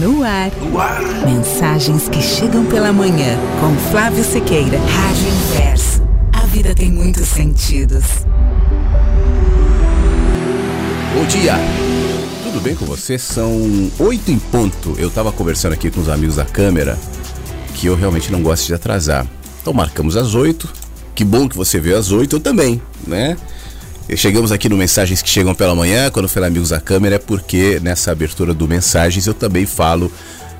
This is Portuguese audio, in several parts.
No ar. No ar. Mensagens que chegam pela manhã com Flávio Sequeira. Rádio Inverso. A vida tem muitos sentidos. Bom dia. Tudo bem com você? São oito em ponto. Eu tava conversando aqui com os amigos da câmera que eu realmente não gosto de atrasar. Então marcamos às oito. Que bom que você veio às oito, eu também, né? Chegamos aqui no Mensagens que Chegam pela Manhã, quando falei amigos da câmera, é porque nessa abertura do Mensagens eu também falo,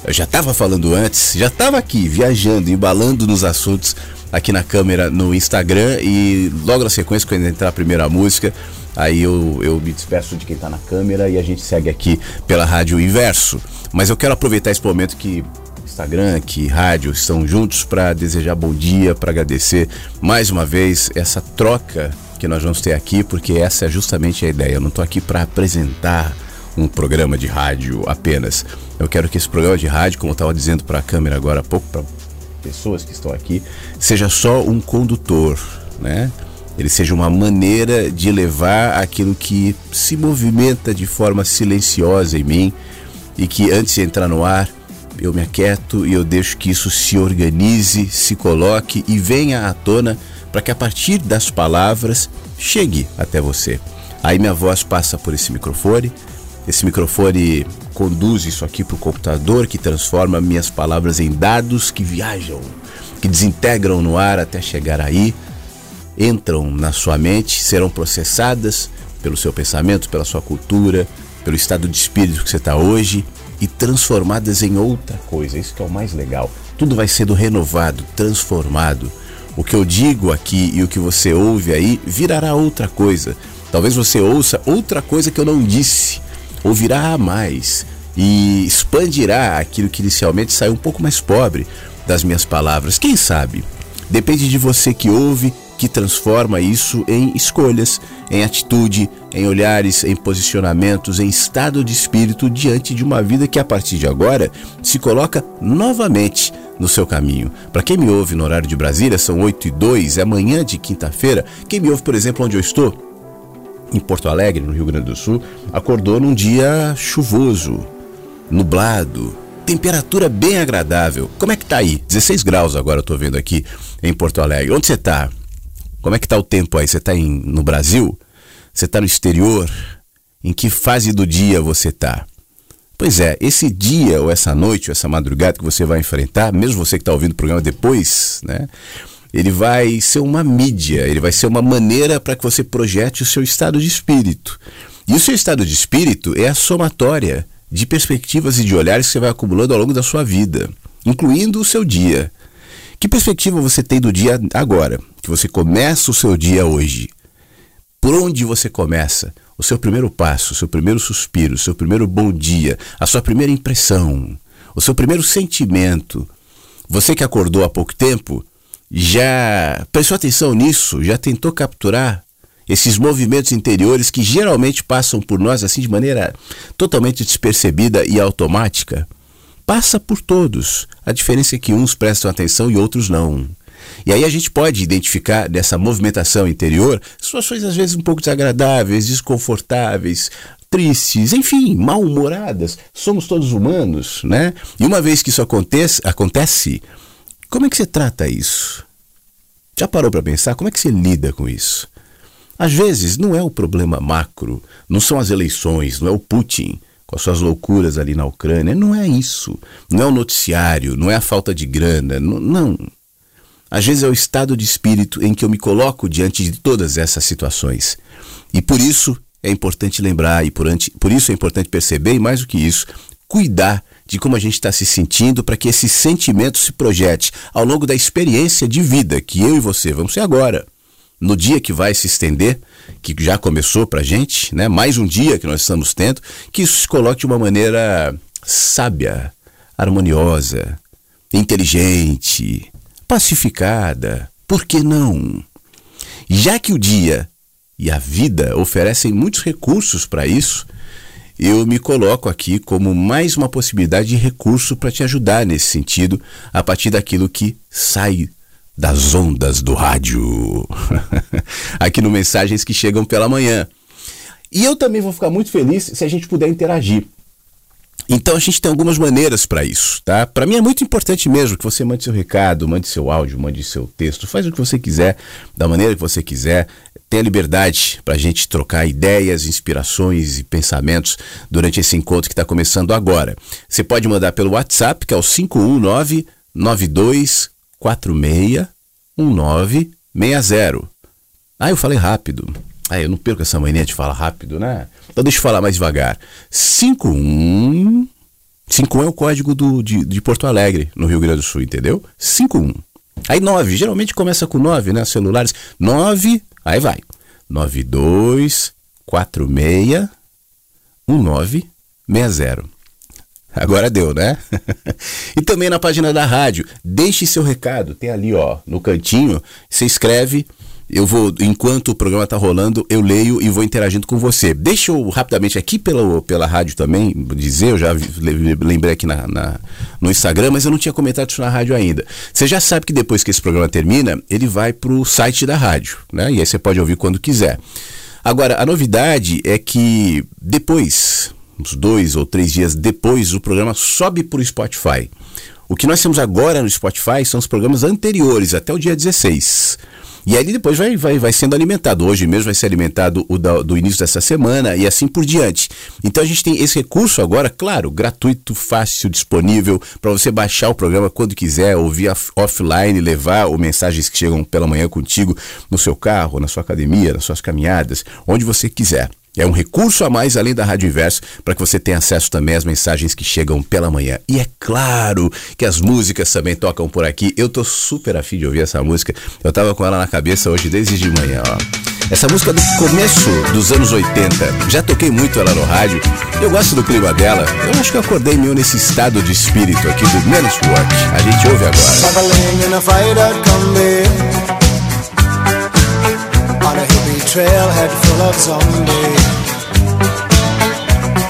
eu já estava falando antes, já estava aqui viajando, embalando nos assuntos aqui na câmera no Instagram e logo na sequência, quando entrar a primeira música, aí eu, eu me despeço de quem está na câmera e a gente segue aqui pela Rádio Inverso. Mas eu quero aproveitar esse momento que Instagram, que rádio estão juntos para desejar bom dia, para agradecer mais uma vez essa troca que nós vamos ter aqui, porque essa é justamente a ideia. Eu não estou aqui para apresentar um programa de rádio apenas. Eu quero que esse programa de rádio, como eu estava dizendo para a câmera agora há pouco, para pessoas que estão aqui, seja só um condutor, né? Ele seja uma maneira de levar aquilo que se movimenta de forma silenciosa em mim e que antes de entrar no ar, eu me aquieto e eu deixo que isso se organize, se coloque e venha à tona para que a partir das palavras chegue até você. Aí minha voz passa por esse microfone, esse microfone conduz isso aqui para o computador que transforma minhas palavras em dados que viajam, que desintegram no ar até chegar aí, entram na sua mente, serão processadas pelo seu pensamento, pela sua cultura, pelo estado de espírito que você está hoje e transformadas em outra coisa. Isso que é o mais legal. Tudo vai sendo renovado, transformado o que eu digo aqui e o que você ouve aí virará outra coisa. Talvez você ouça outra coisa que eu não disse, ouvirá mais e expandirá aquilo que inicialmente saiu um pouco mais pobre das minhas palavras. Quem sabe? Depende de você que ouve que transforma isso em escolhas, em atitude, em olhares, em posicionamentos, em estado de espírito diante de uma vida que a partir de agora se coloca novamente no seu caminho. Para quem me ouve no horário de Brasília, são 8 e 2, é manhã de quinta-feira. Quem me ouve, por exemplo, onde eu estou, em Porto Alegre, no Rio Grande do Sul, acordou num dia chuvoso, nublado, temperatura bem agradável. Como é que tá aí? 16 graus agora eu tô vendo aqui em Porto Alegre. Onde você tá? Como é que tá o tempo aí? Você tá em, no Brasil? Você tá no exterior? Em que fase do dia você tá? Pois é, esse dia ou essa noite ou essa madrugada que você vai enfrentar, mesmo você que está ouvindo o programa depois, né? Ele vai ser uma mídia, ele vai ser uma maneira para que você projete o seu estado de espírito. E o seu estado de espírito é a somatória de perspectivas e de olhares que você vai acumulando ao longo da sua vida, incluindo o seu dia. Que perspectiva você tem do dia agora? Que você começa o seu dia hoje? Por onde você começa? O seu primeiro passo, o seu primeiro suspiro, o seu primeiro bom dia, a sua primeira impressão, o seu primeiro sentimento. Você que acordou há pouco tempo, já prestou atenção nisso? Já tentou capturar esses movimentos interiores que geralmente passam por nós assim de maneira totalmente despercebida e automática? Passa por todos. A diferença é que uns prestam atenção e outros não. E aí a gente pode identificar dessa movimentação interior situações às vezes um pouco desagradáveis, desconfortáveis, tristes, enfim, mal-humoradas. Somos todos humanos, né? E uma vez que isso acontece, acontece, como é que você trata isso? Já parou para pensar como é que você lida com isso? Às vezes não é o problema macro, não são as eleições, não é o Putin, com as suas loucuras ali na Ucrânia. Não é isso. Não é o noticiário, não é a falta de grana. Não. não. Às vezes é o estado de espírito em que eu me coloco diante de todas essas situações. E por isso é importante lembrar, e por, por isso é importante perceber, e mais do que isso, cuidar de como a gente está se sentindo para que esse sentimento se projete ao longo da experiência de vida que eu e você vamos ser agora no dia que vai se estender, que já começou para a gente, né? mais um dia que nós estamos tendo, que isso se coloque de uma maneira sábia, harmoniosa, inteligente, pacificada. Por que não? Já que o dia e a vida oferecem muitos recursos para isso, eu me coloco aqui como mais uma possibilidade de recurso para te ajudar nesse sentido, a partir daquilo que sai das ondas do rádio. Aqui no Mensagens que Chegam pela Manhã. E eu também vou ficar muito feliz se a gente puder interagir. Então a gente tem algumas maneiras para isso, tá? Para mim é muito importante mesmo que você mande seu recado, mande seu áudio, mande seu texto, faz o que você quiser, da maneira que você quiser. Tenha liberdade para a gente trocar ideias, inspirações e pensamentos durante esse encontro que está começando agora. Você pode mandar pelo WhatsApp, que é o 519 9246 1960. Ah, eu falei rápido. Ah, eu não perco essa mania de falar rápido, né? Então deixa eu falar mais devagar. 51. 51 é o código do, de, de Porto Alegre, no Rio Grande do Sul, entendeu? 51. Aí 9, geralmente começa com 9, né? Celulares. 9, aí vai. 92 46 1960. Agora deu, né? e também na página da rádio, deixe seu recado, tem ali, ó, no cantinho, você escreve eu vou, enquanto o programa está rolando, eu leio e vou interagindo com você. Deixa eu rapidamente aqui pela, pela rádio também dizer, eu já lembrei aqui na, na, no Instagram, mas eu não tinha comentado isso na rádio ainda. Você já sabe que depois que esse programa termina, ele vai para o site da rádio, né? E aí você pode ouvir quando quiser. Agora, a novidade é que depois, uns dois ou três dias depois, o programa sobe para o Spotify. O que nós temos agora no Spotify são os programas anteriores, até o dia 16. E aí depois vai, vai, vai sendo alimentado. Hoje mesmo vai ser alimentado o da, do início dessa semana e assim por diante. Então a gente tem esse recurso agora, claro, gratuito, fácil, disponível para você baixar o programa quando quiser, ouvir offline, levar ou mensagens que chegam pela manhã contigo no seu carro, na sua academia, nas suas caminhadas, onde você quiser. É um recurso a mais além da Rádio Inverso para que você tenha acesso também às mensagens que chegam pela manhã. E é claro que as músicas também tocam por aqui. Eu tô super afim de ouvir essa música. Eu tava com ela na cabeça hoje desde de manhã, ó. Essa música do começo dos anos 80. Já toquei muito ela no rádio. Eu gosto do clima dela. Eu acho que eu acordei meio nesse estado de espírito aqui do Menos Watch. A gente ouve agora. trailhead full of zombies.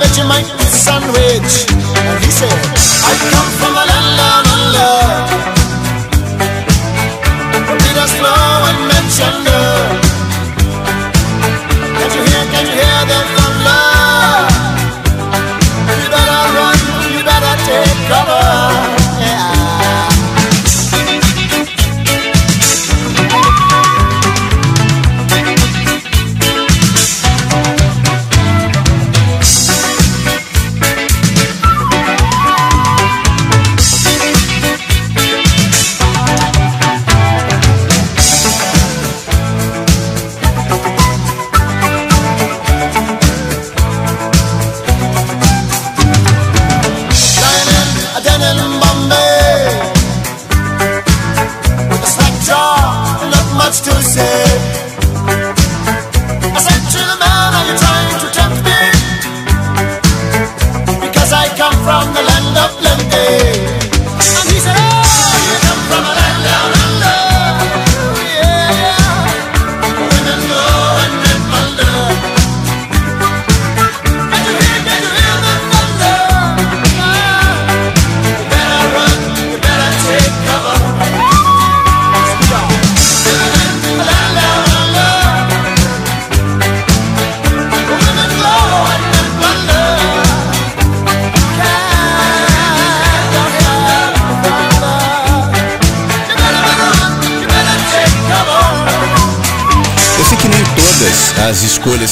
A Vegemite sandwich. And he said, I come from a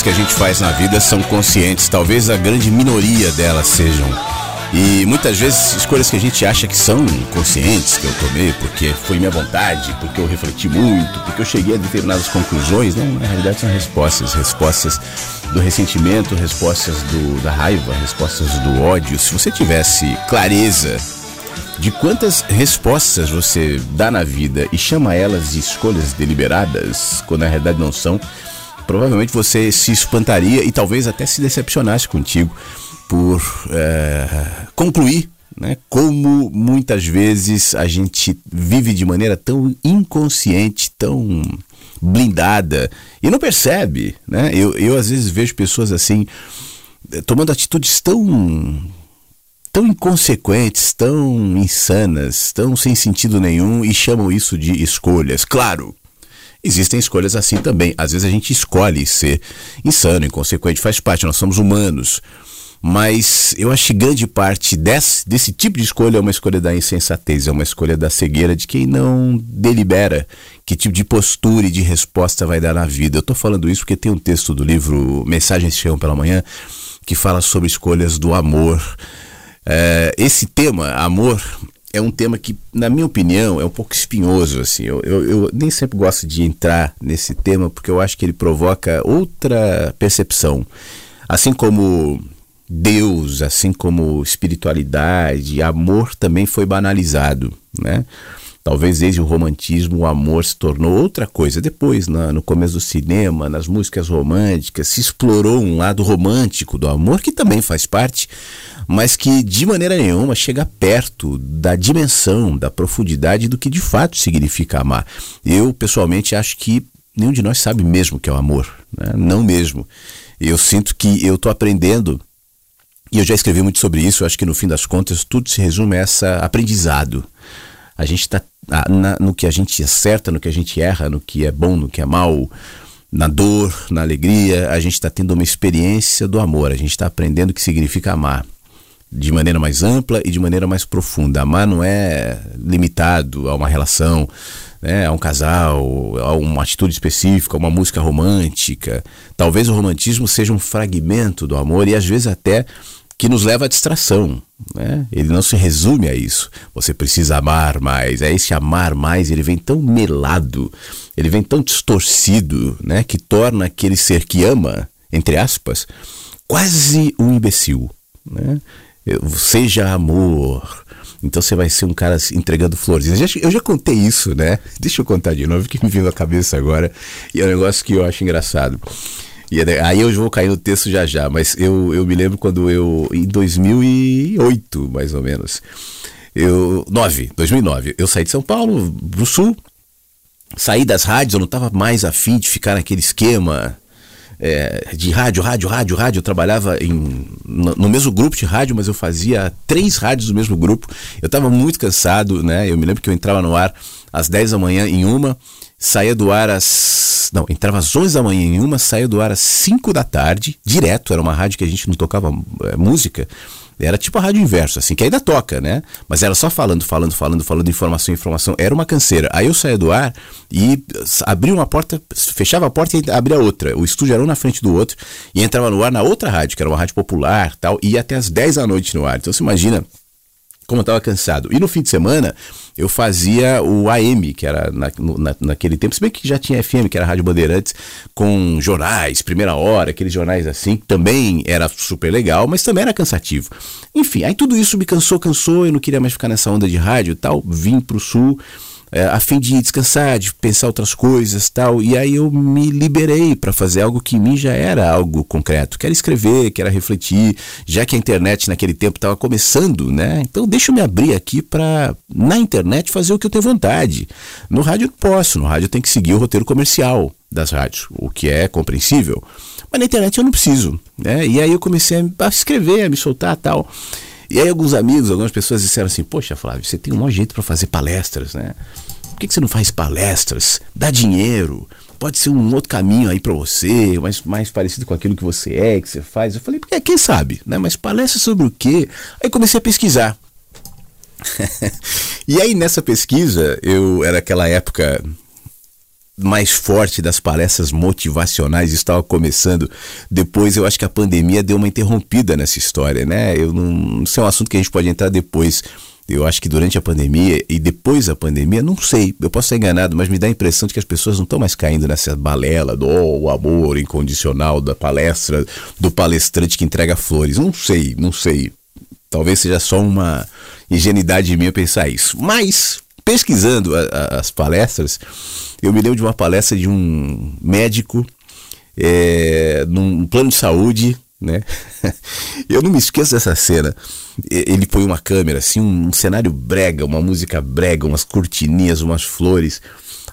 que a gente faz na vida são conscientes, talvez a grande minoria delas sejam. E muitas vezes escolhas que a gente acha que são conscientes que eu tomei, porque foi minha vontade, porque eu refleti muito, porque eu cheguei a determinadas conclusões, não, na realidade são respostas, respostas do ressentimento, respostas do, da raiva, respostas do ódio. Se você tivesse clareza de quantas respostas você dá na vida e chama elas de escolhas deliberadas, quando na realidade não são, provavelmente você se espantaria e talvez até se decepcionasse contigo por é, concluir né, como muitas vezes a gente vive de maneira tão inconsciente, tão blindada e não percebe. Né? Eu, eu às vezes vejo pessoas assim tomando atitudes tão tão inconsequentes, tão insanas, tão sem sentido nenhum e chamam isso de escolhas. Claro, existem escolhas assim também. Às vezes a gente escolhe ser insano, inconsequente, faz parte, nós somos humanos mas eu acho que grande parte desse, desse tipo de escolha é uma escolha da insensatez, é uma escolha da cegueira de quem não delibera que tipo de postura e de resposta vai dar na vida. Eu estou falando isso porque tem um texto do livro Mensagens Chegam pela Manhã que fala sobre escolhas do amor. É, esse tema, amor, é um tema que, na minha opinião, é um pouco espinhoso. Assim. Eu, eu, eu, nem sempre gosto de entrar nesse tema porque eu acho que ele provoca outra percepção. Assim como Deus, assim como espiritualidade, amor também foi banalizado, né? Talvez desde o romantismo o amor se tornou outra coisa. Depois, na, no começo do cinema, nas músicas românticas, se explorou um lado romântico do amor que também faz parte, mas que de maneira nenhuma chega perto da dimensão, da profundidade do que de fato significa amar. Eu, pessoalmente, acho que nenhum de nós sabe mesmo o que é o amor. Né? Não mesmo. Eu sinto que eu estou aprendendo e eu já escrevi muito sobre isso, acho que no fim das contas tudo se resume a essa aprendizado. A gente está no que a gente acerta, no que a gente erra, no que é bom, no que é mal, na dor, na alegria, a gente está tendo uma experiência do amor, a gente está aprendendo o que significa amar de maneira mais ampla e de maneira mais profunda. Amar não é limitado a uma relação, né, a um casal, a uma atitude específica, a uma música romântica. Talvez o romantismo seja um fragmento do amor e às vezes até que nos leva à distração. Né? Ele não se resume a isso. Você precisa amar mais. É esse amar mais, ele vem tão melado, ele vem tão distorcido, né? que torna aquele ser que ama, entre aspas, quase um imbecil. Né? Seja amor. Então você vai ser um cara entregando flores. Eu já, eu já contei isso, né? Deixa eu contar de novo, que me veio à cabeça agora. E é um negócio que eu acho engraçado. E aí eu vou cair no texto já já, mas eu, eu me lembro quando eu, em 2008, mais ou menos, eu, 9, 2009, eu saí de São Paulo pro Sul, saí das rádios, eu não estava mais afim de ficar naquele esquema é, de rádio, rádio, rádio, rádio. Eu trabalhava em, no, no, mesmo grupo de rádio, mas eu fazia três rádios do mesmo grupo. Eu estava muito cansado, né? Eu me lembro que eu entrava no ar às 10 da manhã em uma, saía do ar às. Não, entrava às 11 da manhã em uma, saía do ar às 5 da tarde, direto. Era uma rádio que a gente não tocava é, música. Era tipo a rádio inverso, assim, que ainda toca, né? Mas era só falando, falando, falando, falando, informação, informação. Era uma canseira. Aí eu saía do ar e abria uma porta, fechava a porta e abria outra. O estúdio era um na frente do outro e entrava no ar na outra rádio, que era uma rádio popular tal, e ia até as 10 da noite no ar. Então você imagina como eu estava cansado. E no fim de semana eu fazia o AM, que era na, na, naquele tempo, se bem que já tinha FM, que era Rádio Bandeirantes, com jornais, primeira hora, aqueles jornais assim, que também era super legal, mas também era cansativo. Enfim, aí tudo isso me cansou, cansou, eu não queria mais ficar nessa onda de rádio e tal, vim pro sul é, a fim de descansar, de pensar outras coisas tal. E aí eu me liberei para fazer algo que em mim já era algo concreto. Quero escrever, quero refletir, já que a internet naquele tempo estava começando, né? Então deixa eu me abrir aqui para na internet fazer o que eu tenho vontade. No rádio eu posso, no rádio eu tenho que seguir o roteiro comercial das rádios, o que é compreensível. Mas na internet eu não preciso, né? E aí eu comecei a escrever, a me soltar tal. E aí alguns amigos, algumas pessoas disseram assim, poxa Flávio, você tem um maior jeito para fazer palestras, né? Por que, que você não faz palestras? Dá dinheiro, pode ser um outro caminho aí para você, mais, mais parecido com aquilo que você é, que você faz. Eu falei, porque quem sabe, né? Mas palestra sobre o quê? Aí comecei a pesquisar. e aí nessa pesquisa, eu era aquela época mais forte das palestras motivacionais estava começando. Depois eu acho que a pandemia deu uma interrompida nessa história, né? Eu não, isso é um assunto que a gente pode entrar depois. Eu acho que durante a pandemia e depois da pandemia, não sei, eu posso estar enganado, mas me dá a impressão de que as pessoas não estão mais caindo nessa balela do oh, amor incondicional da palestra, do palestrante que entrega flores. Não sei, não sei. Talvez seja só uma ingenuidade minha pensar isso. Mas, pesquisando a, a, as palestras, eu me lembro de uma palestra de um médico é, num plano de saúde, né? Eu não me esqueço dessa cena. Ele põe uma câmera, assim, um, um cenário brega, uma música brega, umas cortininhas, umas flores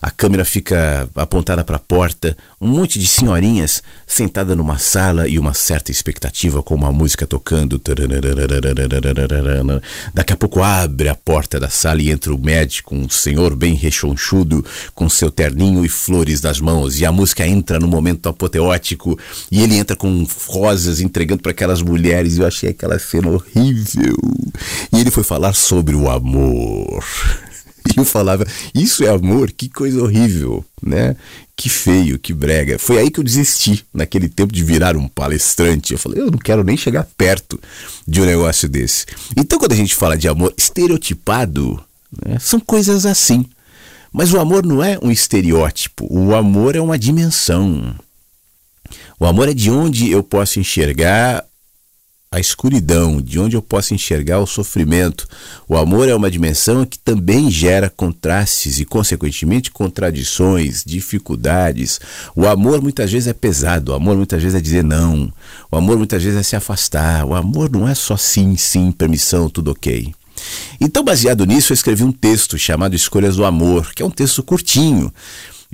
a câmera fica apontada para a porta, um monte de senhorinhas sentada numa sala e uma certa expectativa com uma música tocando. Daqui a pouco abre a porta da sala e entra o médico, um senhor bem rechonchudo, com seu terninho e flores nas mãos, e a música entra no momento apoteótico e ele entra com rosas entregando para aquelas mulheres. Eu achei aquela cena horrível. E ele foi falar sobre o amor. Eu falava, isso é amor? Que coisa horrível, né? Que feio, que brega. Foi aí que eu desisti, naquele tempo de virar um palestrante. Eu falei, eu não quero nem chegar perto de um negócio desse. Então, quando a gente fala de amor estereotipado, né, são coisas assim. Mas o amor não é um estereótipo, o amor é uma dimensão. O amor é de onde eu posso enxergar a escuridão, de onde eu posso enxergar o sofrimento. O amor é uma dimensão que também gera contrastes e, consequentemente, contradições, dificuldades. O amor muitas vezes é pesado, o amor muitas vezes é dizer não, o amor muitas vezes é se afastar. O amor não é só sim, sim, permissão, tudo ok. Então, baseado nisso, eu escrevi um texto chamado Escolhas do Amor, que é um texto curtinho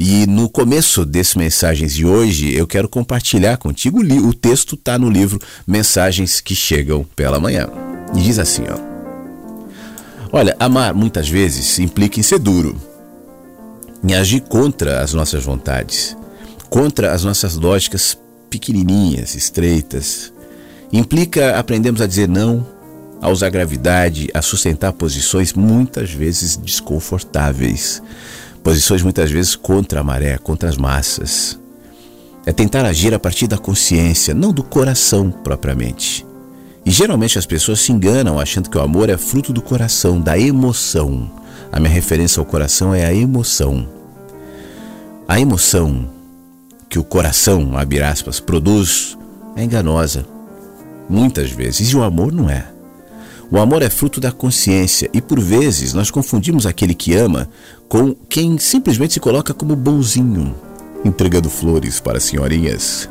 e no começo desse Mensagens de hoje, eu quero compartilhar contigo o texto está no livro Mensagens que Chegam pela Manhã. E diz assim, ó. Olha, amar muitas vezes implica em ser duro, em agir contra as nossas vontades, contra as nossas lógicas pequenininhas, estreitas. Implica aprendermos a dizer não, a usar gravidade, a sustentar posições muitas vezes desconfortáveis posições muitas vezes contra a maré, contra as massas. É tentar agir a partir da consciência, não do coração propriamente. E geralmente as pessoas se enganam achando que o amor é fruto do coração, da emoção. A minha referência ao coração é a emoção. A emoção que o coração, abre aspas, produz é enganosa. Muitas vezes. E o amor não é. O amor é fruto da consciência e por vezes nós confundimos aquele que ama com quem simplesmente se coloca como bonzinho, entregando flores para senhorinhas.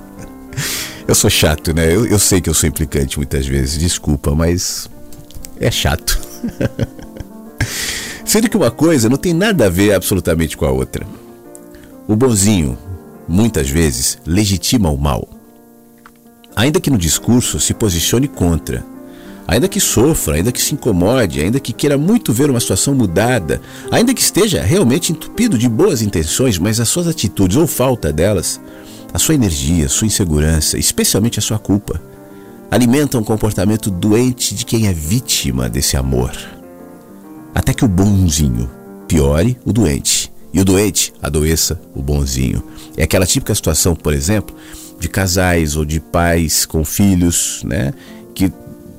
Eu sou chato, né? Eu, eu sei que eu sou implicante muitas vezes, desculpa, mas é chato. Sendo que uma coisa não tem nada a ver absolutamente com a outra. O bonzinho, muitas vezes, legitima o mal. Ainda que no discurso se posicione contra, ainda que sofra, ainda que se incomode, ainda que queira muito ver uma situação mudada, ainda que esteja realmente entupido de boas intenções, mas as suas atitudes ou falta delas, a sua energia, a sua insegurança, especialmente a sua culpa, alimentam um comportamento doente de quem é vítima desse amor. Até que o bonzinho piore o doente e o doente adoeça o bonzinho. É aquela típica situação, por exemplo, de casais ou de pais com filhos, né? Que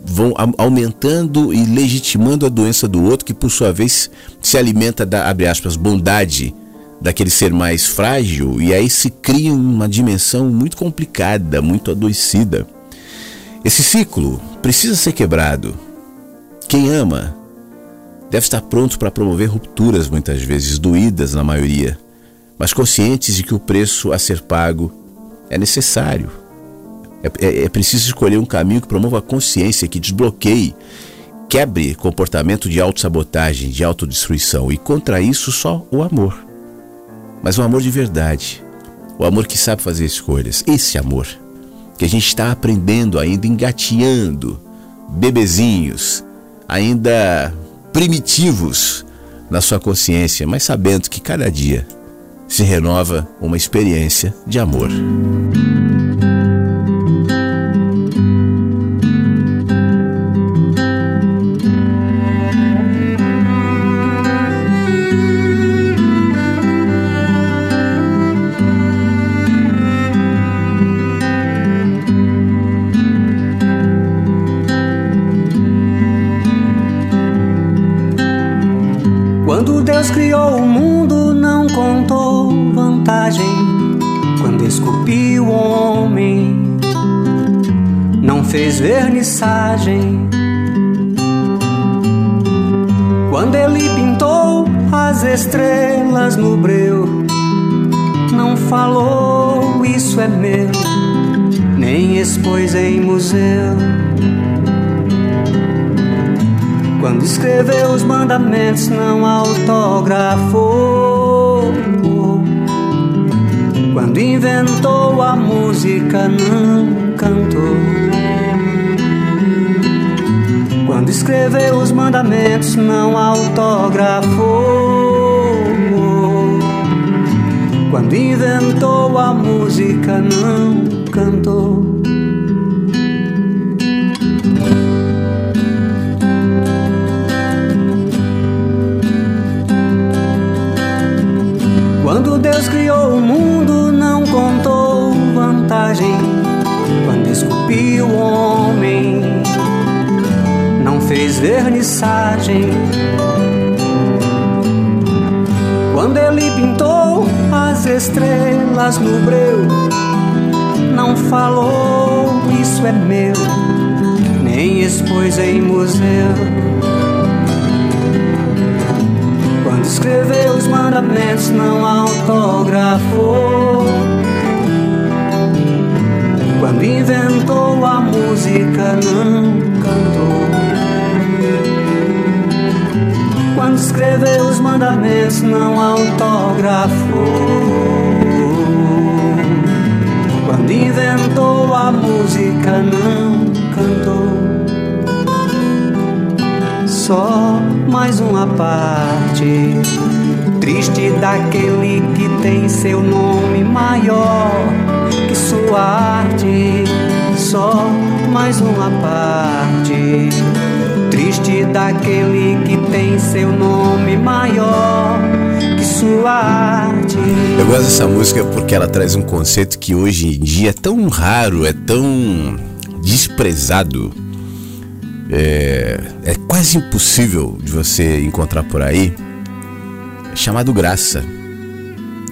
vão aumentando e legitimando a doença do outro, que por sua vez se alimenta da, abre aspas, bondade daquele ser mais frágil, e aí se cria uma dimensão muito complicada, muito adoecida. Esse ciclo precisa ser quebrado. Quem ama deve estar pronto para promover rupturas, muitas vezes doídas na maioria, mas conscientes de que o preço a ser pago é necessário é, é, é preciso escolher um caminho que promova a consciência, que desbloqueie, quebre comportamento de autossabotagem, de autodestruição. E contra isso só o amor. Mas o amor de verdade. O amor que sabe fazer escolhas. Esse amor que a gente está aprendendo ainda, engateando, bebezinhos, ainda primitivos na sua consciência, mas sabendo que cada dia se renova uma experiência de amor. Criou o mundo, não contou vantagem. Quando esculpiu o homem, não fez vernissagem. Quando ele pintou as estrelas no breu, não falou isso é meu, nem expôs em museu. Quando escreveu os mandamentos, não autografou. Quando inventou a música, não cantou. Quando escreveu os mandamentos, não autografou. Quando inventou a música, não cantou. Quando Deus criou o mundo, não contou vantagem. Quando esculpiu o homem, não fez vernissagem. Quando ele pintou as estrelas no breu, não falou isso é meu, nem expôs em museu. Escreveu os mandamentos, não autografou. Quando inventou a música, não cantou. Quando escreveu os mandamentos, não autografou. Quando inventou a música, não cantou só mais uma parte triste daquele que tem seu nome maior que sua arte. Só mais uma parte triste daquele que tem seu nome maior que sua arte. Eu gosto dessa música porque ela traz um conceito que hoje em dia é tão raro, é tão desprezado é, é quase impossível de você encontrar por aí, é chamado graça.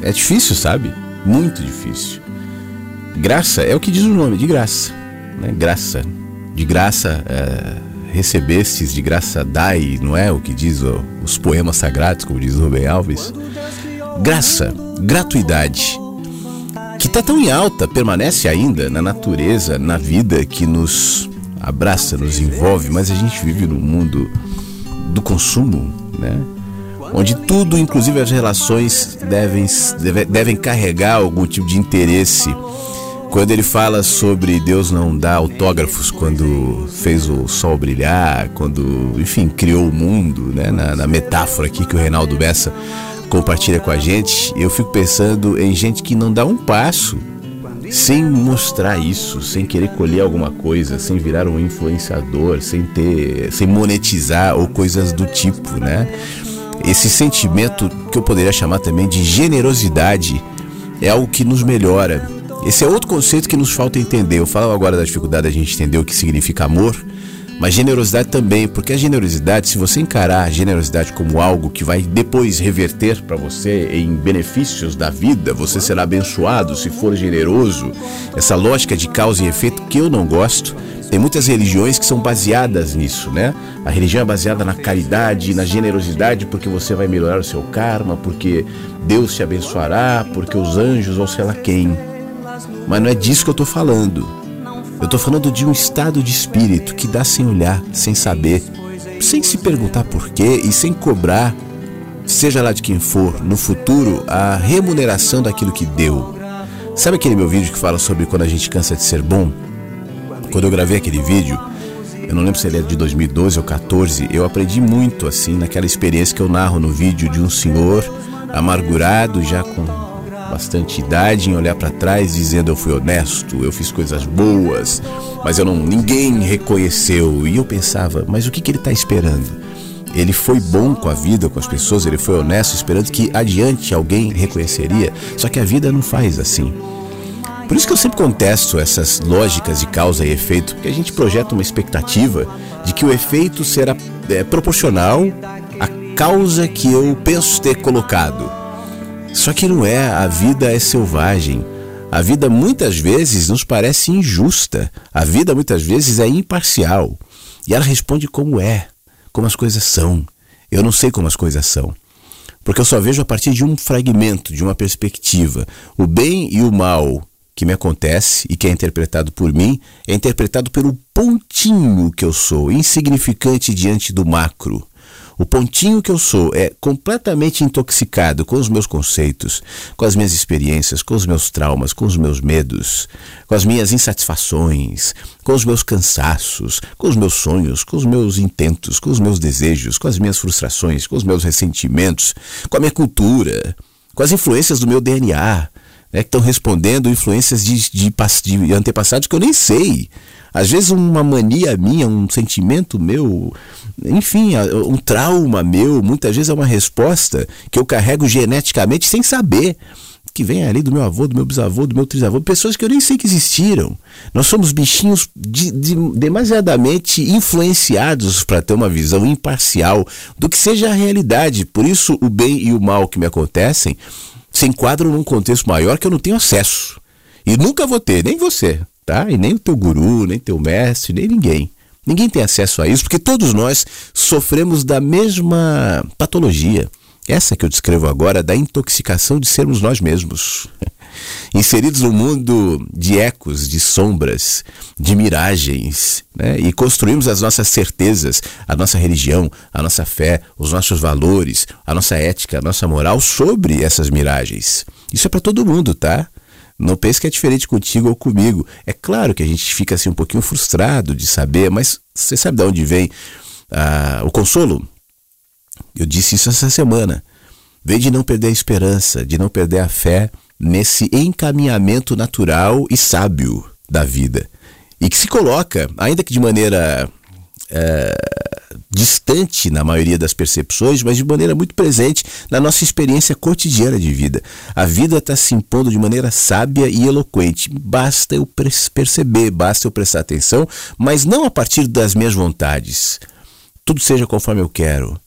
É difícil, sabe? Muito difícil. Graça é o que diz o nome, de graça. Né? Graça. De graça é, recebestes, de graça dai, não é o que diz os poemas sagrados, como diz Rubem Alves. Graça, gratuidade, que está tão em alta, permanece ainda na natureza, na vida que nos abraça, nos envolve, mas a gente vive num mundo do consumo, né? Onde tudo, inclusive as relações, devem, deve, devem carregar algum tipo de interesse. Quando ele fala sobre Deus não dá autógrafos quando fez o sol brilhar, quando, enfim, criou o mundo, né? Na, na metáfora aqui que o Reinaldo Bessa compartilha com a gente, eu fico pensando em gente que não dá um passo sem mostrar isso, sem querer colher alguma coisa, sem virar um influenciador, sem ter, sem monetizar ou coisas do tipo, né? Esse sentimento que eu poderia chamar também de generosidade é algo que nos melhora. Esse é outro conceito que nos falta entender. Eu falo agora da dificuldade da gente entender o que significa amor, mas generosidade também, porque a generosidade, se você encarar a generosidade como algo que vai depois reverter para você em benefícios da vida, você será abençoado se for generoso. Essa lógica de causa e efeito que eu não gosto. Tem muitas religiões que são baseadas nisso, né? A religião é baseada na caridade, na generosidade, porque você vai melhorar o seu karma, porque Deus te abençoará, porque os anjos ou sei lá quem. Mas não é disso que eu estou falando. Eu estou falando de um estado de espírito que dá sem olhar, sem saber, sem se perguntar porquê e sem cobrar, seja lá de quem for, no futuro, a remuneração daquilo que deu. Sabe aquele meu vídeo que fala sobre quando a gente cansa de ser bom? Quando eu gravei aquele vídeo, eu não lembro se ele é de 2012 ou 14, eu aprendi muito assim naquela experiência que eu narro no vídeo de um senhor amargurado, já com bastante idade em olhar para trás dizendo eu fui honesto, eu fiz coisas boas, mas eu não ninguém reconheceu. E eu pensava, mas o que, que ele está esperando? Ele foi bom com a vida, com as pessoas, ele foi honesto, esperando que adiante alguém reconheceria. Só que a vida não faz assim. Por isso que eu sempre contesto essas lógicas de causa e efeito, porque a gente projeta uma expectativa de que o efeito será é, proporcional causa que eu penso ter colocado. Só que não é, a vida é selvagem. A vida muitas vezes nos parece injusta. A vida muitas vezes é imparcial. E ela responde como é, como as coisas são. Eu não sei como as coisas são. Porque eu só vejo a partir de um fragmento, de uma perspectiva. O bem e o mal que me acontece e que é interpretado por mim é interpretado pelo pontinho que eu sou, insignificante diante do macro. O pontinho que eu sou é completamente intoxicado com os meus conceitos, com as minhas experiências, com os meus traumas, com os meus medos, com as minhas insatisfações, com os meus cansaços, com os meus sonhos, com os meus intentos, com os meus desejos, com as minhas frustrações, com os meus ressentimentos, com a minha cultura, com as influências do meu DNA, né, que estão respondendo influências de, de, de antepassados que eu nem sei. Às vezes uma mania minha, um sentimento meu, enfim, um trauma meu, muitas vezes é uma resposta que eu carrego geneticamente sem saber. Que vem ali do meu avô, do meu bisavô, do meu trisavô, pessoas que eu nem sei que existiram. Nós somos bichinhos de, de, demasiadamente influenciados para ter uma visão imparcial do que seja a realidade. Por isso, o bem e o mal que me acontecem se enquadram num contexto maior que eu não tenho acesso. E nunca vou ter, nem você tá? E nem o teu guru, nem teu mestre, nem ninguém. Ninguém tem acesso a isso, porque todos nós sofremos da mesma patologia. Essa que eu descrevo agora, da intoxicação de sermos nós mesmos. Inseridos num mundo de ecos, de sombras, de miragens, né? e construímos as nossas certezas, a nossa religião, a nossa fé, os nossos valores, a nossa ética, a nossa moral sobre essas miragens. Isso é para todo mundo, tá? Não pense que é diferente contigo ou comigo. É claro que a gente fica assim um pouquinho frustrado de saber, mas você sabe de onde vem ah, o consolo? Eu disse isso essa semana. Vem de não perder a esperança, de não perder a fé nesse encaminhamento natural e sábio da vida. E que se coloca, ainda que de maneira é, distante na maioria das percepções, mas de maneira muito presente na nossa experiência cotidiana de vida. A vida está se impondo de maneira sábia e eloquente. Basta eu perceber, basta eu prestar atenção, mas não a partir das minhas vontades. Tudo seja conforme eu quero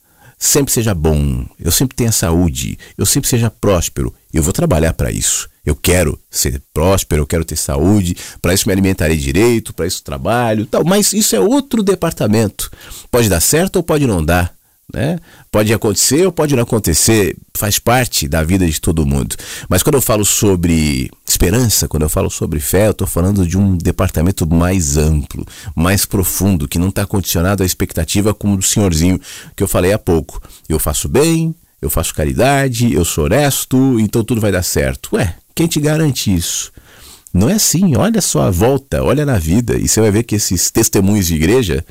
sempre seja bom, eu sempre tenha saúde, eu sempre seja próspero. Eu vou trabalhar para isso. Eu quero ser próspero, eu quero ter saúde, para isso me alimentarei direito, para isso trabalho, tal. Mas isso é outro departamento. Pode dar certo ou pode não dar. Né? Pode acontecer ou pode não acontecer, faz parte da vida de todo mundo. Mas quando eu falo sobre esperança, quando eu falo sobre fé, eu estou falando de um departamento mais amplo, mais profundo, que não está condicionado à expectativa como do senhorzinho que eu falei há pouco. Eu faço bem, eu faço caridade, eu sou honesto, então tudo vai dar certo. Ué, quem te garante isso? Não é assim, olha só a volta, olha na vida, e você vai ver que esses testemunhos de igreja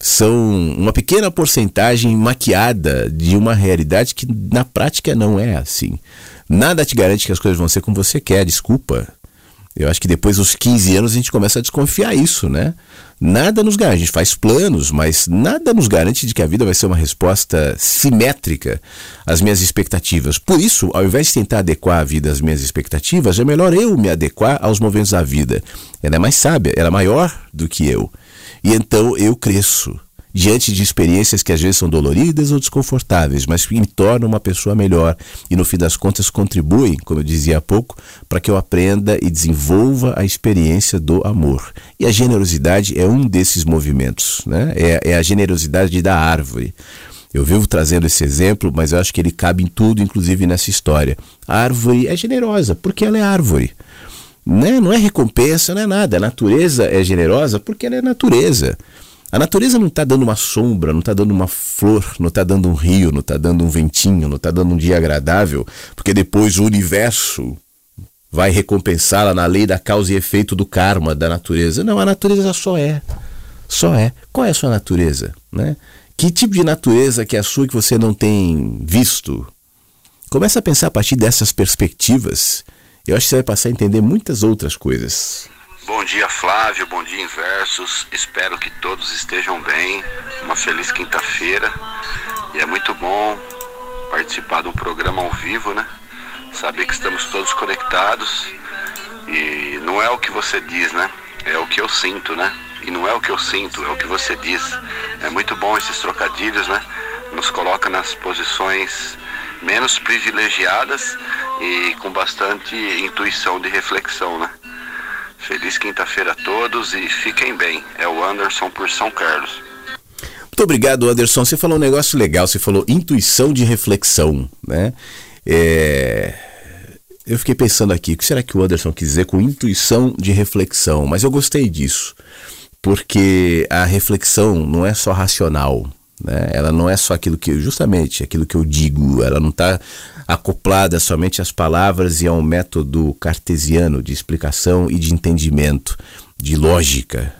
são uma pequena porcentagem maquiada de uma realidade que na prática não é assim. Nada te garante que as coisas vão ser como você quer, desculpa. Eu acho que depois dos 15 anos a gente começa a desconfiar isso, né? Nada nos garante, a gente faz planos, mas nada nos garante de que a vida vai ser uma resposta simétrica às minhas expectativas. Por isso, ao invés de tentar adequar a vida às minhas expectativas, é melhor eu me adequar aos movimentos da vida. Ela é mais sábia, ela é maior do que eu. E então eu cresço diante de experiências que às vezes são doloridas ou desconfortáveis, mas que me tornam uma pessoa melhor e no fim das contas contribuem, como eu dizia há pouco, para que eu aprenda e desenvolva a experiência do amor. E a generosidade é um desses movimentos, né? é, é a generosidade da árvore. Eu vivo trazendo esse exemplo, mas eu acho que ele cabe em tudo, inclusive nessa história. A árvore é generosa porque ela é árvore né? não é recompensa, não é nada. A natureza é generosa porque ela é natureza. A natureza não está dando uma sombra, não está dando uma flor, não está dando um rio, não está dando um ventinho, não está dando um dia agradável, porque depois o universo vai recompensá-la na lei da causa e efeito do karma da natureza. Não, a natureza só é. Só é. Qual é a sua natureza? Né? Que tipo de natureza que é a sua que você não tem visto? Começa a pensar a partir dessas perspectivas eu acho que você vai passar a entender muitas outras coisas. Bom dia, Flávio. Bom dia, Inversos. Espero que todos estejam bem. Uma feliz quinta-feira. E é muito bom participar de um programa ao vivo, né? Saber que estamos todos conectados. E não é o que você diz, né? É o que eu sinto, né? E não é o que eu sinto, é o que você diz. É muito bom esses trocadilhos, né? nos coloca nas posições menos privilegiadas e com bastante intuição de reflexão, né? Feliz quinta-feira a todos e fiquem bem. É o Anderson por São Carlos. Muito obrigado, Anderson. Você falou um negócio legal, você falou intuição de reflexão, né? É... Eu fiquei pensando aqui, o que será que o Anderson quis dizer com intuição de reflexão? Mas eu gostei disso, porque a reflexão não é só racional, né? Ela não é só aquilo que, justamente, aquilo que eu digo, ela não está acoplada somente às palavras e a um método cartesiano de explicação e de entendimento, de lógica.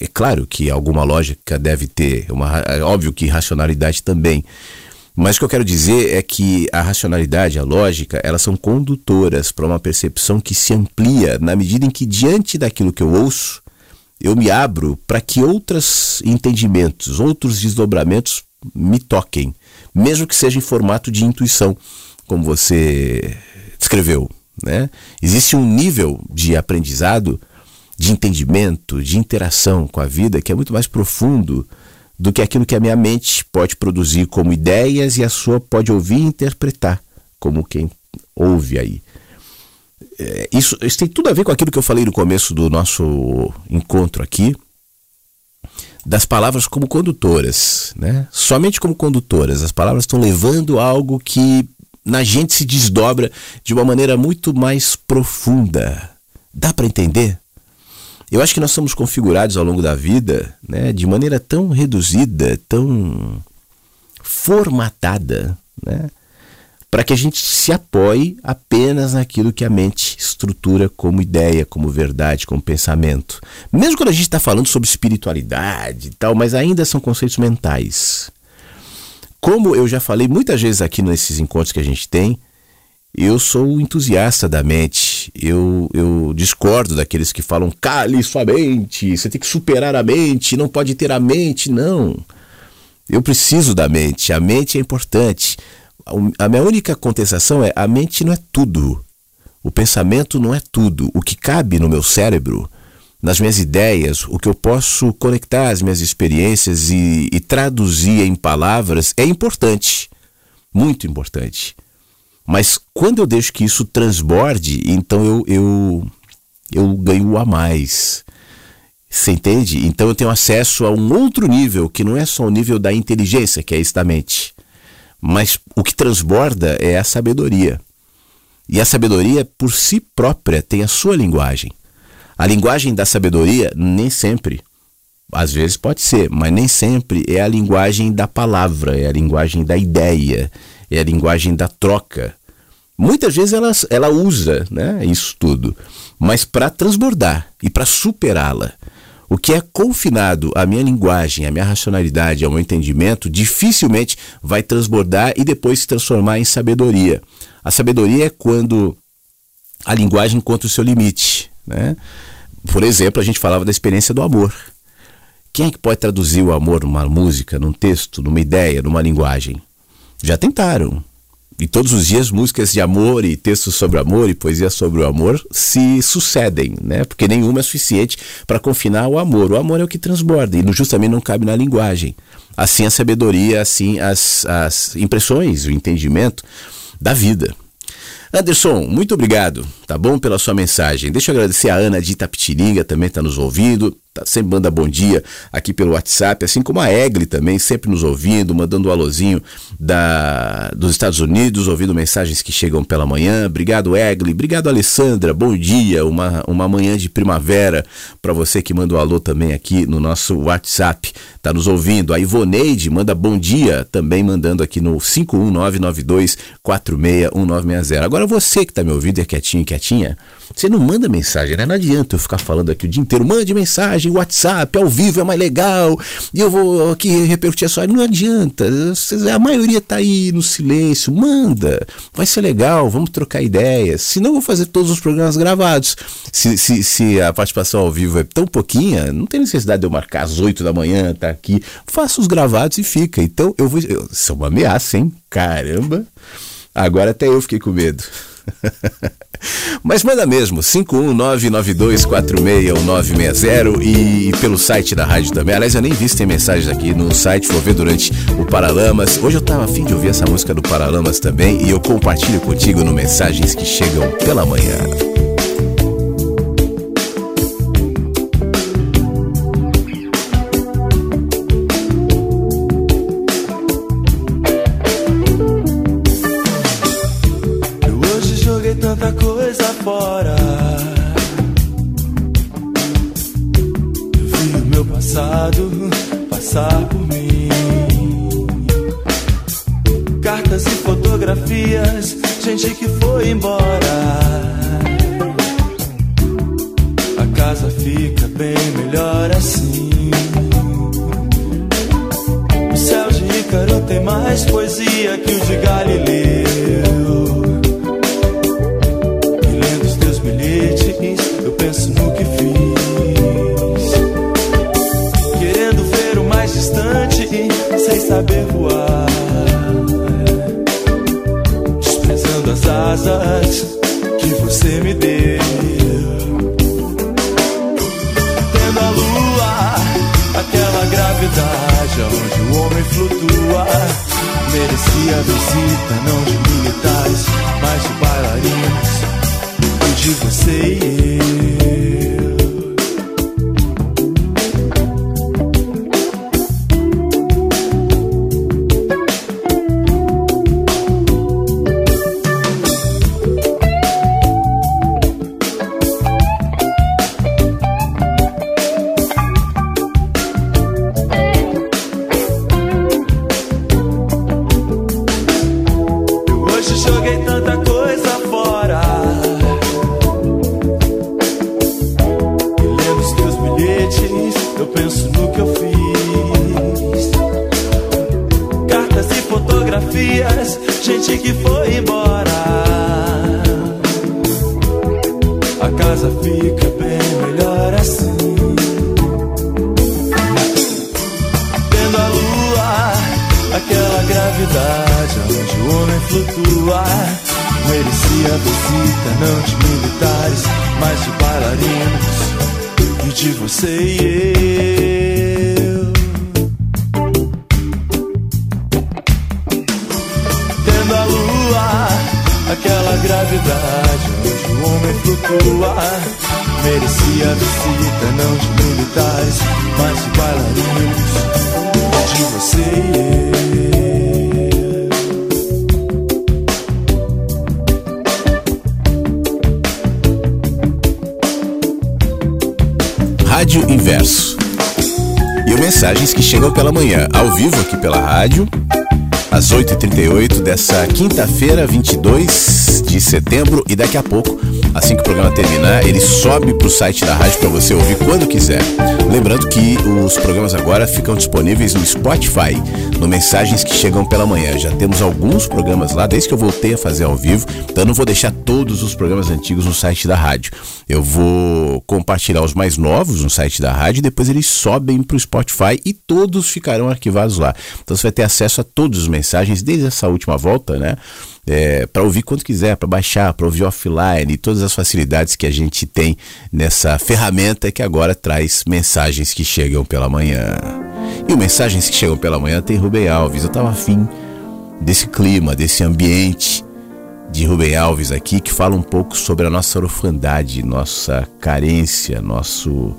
É claro que alguma lógica deve ter, uma, é óbvio que racionalidade também. Mas o que eu quero dizer é que a racionalidade, a lógica, elas são condutoras para uma percepção que se amplia na medida em que, diante daquilo que eu ouço, eu me abro para que outros entendimentos, outros desdobramentos me toquem, mesmo que seja em formato de intuição, como você descreveu. Né? Existe um nível de aprendizado, de entendimento, de interação com a vida que é muito mais profundo do que aquilo que a minha mente pode produzir como ideias e a sua pode ouvir e interpretar como quem ouve aí. É, isso, isso tem tudo a ver com aquilo que eu falei no começo do nosso encontro aqui, das palavras como condutoras, né? Somente como condutoras. As palavras estão levando algo que na gente se desdobra de uma maneira muito mais profunda. Dá para entender? Eu acho que nós somos configurados ao longo da vida, né, de maneira tão reduzida, tão formatada, né, para que a gente se apoie apenas naquilo que a mente estrutura como ideia, como verdade, como pensamento. Mesmo quando a gente está falando sobre espiritualidade e tal, mas ainda são conceitos mentais. Como eu já falei muitas vezes aqui nesses encontros que a gente tem, eu sou entusiasta da mente. Eu, eu discordo daqueles que falam cale sua mente, você tem que superar a mente, não pode ter a mente. Não. Eu preciso da mente, a mente é importante. A minha única contestação é: a mente não é tudo. O pensamento não é tudo. O que cabe no meu cérebro, nas minhas ideias, o que eu posso conectar às minhas experiências e, e traduzir em palavras é importante. Muito importante. Mas quando eu deixo que isso transborde, então eu, eu, eu ganho a mais. Você entende? Então eu tenho acesso a um outro nível, que não é só o nível da inteligência, que é esse da mente. Mas o que transborda é a sabedoria. E a sabedoria, por si própria, tem a sua linguagem. A linguagem da sabedoria, nem sempre, às vezes pode ser, mas nem sempre é a linguagem da palavra, é a linguagem da ideia, é a linguagem da troca. Muitas vezes ela, ela usa né, isso tudo, mas para transbordar e para superá-la. O que é confinado à minha linguagem, à minha racionalidade, ao meu entendimento, dificilmente vai transbordar e depois se transformar em sabedoria. A sabedoria é quando a linguagem encontra o seu limite. Né? Por exemplo, a gente falava da experiência do amor. Quem é que pode traduzir o amor numa música, num texto, numa ideia, numa linguagem? Já tentaram. E todos os dias músicas de amor e textos sobre amor e poesia sobre o amor se sucedem, né? Porque nenhuma é suficiente para confinar o amor. O amor é o que transborda e justamente não cabe na linguagem. Assim a sabedoria, assim as, as impressões, o entendimento da vida. Anderson, muito obrigado, tá bom, pela sua mensagem. Deixa eu agradecer a Ana de Itapetiringa, também está nos ouvindo, tá, sempre manda bom dia aqui pelo WhatsApp, assim como a Egli também, sempre nos ouvindo, mandando um alôzinho da, dos Estados Unidos, ouvindo mensagens que chegam pela manhã. Obrigado, Egli. Obrigado, Alessandra. Bom dia, uma, uma manhã de primavera para você que manda o um alô também aqui no nosso WhatsApp. Tá nos ouvindo. A Ivoneide manda bom dia, também mandando aqui no 51992 461960. Agora você que tá me ouvindo é quietinho, quietinha, você não manda mensagem, né? Não adianta eu ficar falando aqui o dia inteiro. Mande mensagem, WhatsApp, ao vivo é mais legal. E eu vou aqui repercutir a sua. Não adianta. A maioria tá aí no silêncio. Manda. Vai ser legal. Vamos trocar ideias. Se não, vou fazer todos os programas gravados. Se, se, se a participação ao vivo é tão pouquinha, não tem necessidade de eu marcar às 8 da manhã, tá aqui. Faça os gravados e fica. Então eu vou. Eu, isso é uma ameaça, hein? Caramba. Agora até eu fiquei com medo. Mas manda mesmo, 51992461960 e pelo site da rádio também. Aliás, eu nem vi se tem mensagens aqui no site, vou ver durante o Paralamas. Hoje eu tava afim de ouvir essa música do Paralamas também e eu compartilho contigo no Mensagens que Chegam pela Manhã. Cartas e fotografias, gente que foi embora. A casa fica bem melhor assim. O céu de Ícaro tem mais poesia que o de Galileu. E lendo os teus bilhetes, eu penso no que fiz. saber voar, desprezando as asas que você me deu. Tendo a lua, aquela gravidade onde o homem flutua. Merecia a visita não de militares, mas de bailarinas e de você e eu. Às 8h38 dessa quinta-feira, 22 de setembro. E daqui a pouco, assim que o programa terminar, ele sobe para o site da rádio para você ouvir quando quiser. Lembrando que os programas agora ficam disponíveis no Spotify, no Mensagens que Chegam pela Manhã. Já temos alguns programas lá, desde que eu voltei a fazer ao vivo, então eu não vou deixar todos os programas antigos no site da rádio. Eu vou compartilhar os mais novos no site da rádio, depois eles sobem para o Spotify e todos ficarão arquivados lá. Então você vai ter acesso a todas as mensagens desde essa última volta, né? é, para ouvir quando quiser, para baixar, para ouvir offline, todas as facilidades que a gente tem nessa ferramenta que agora traz mensagens que chegam pela manhã. E o Mensagens que Chegam pela Manhã tem Rubem Alves. Eu estava afim desse clima, desse ambiente de Rubem Alves aqui, que fala um pouco sobre a nossa orfandade, nossa carência, nosso,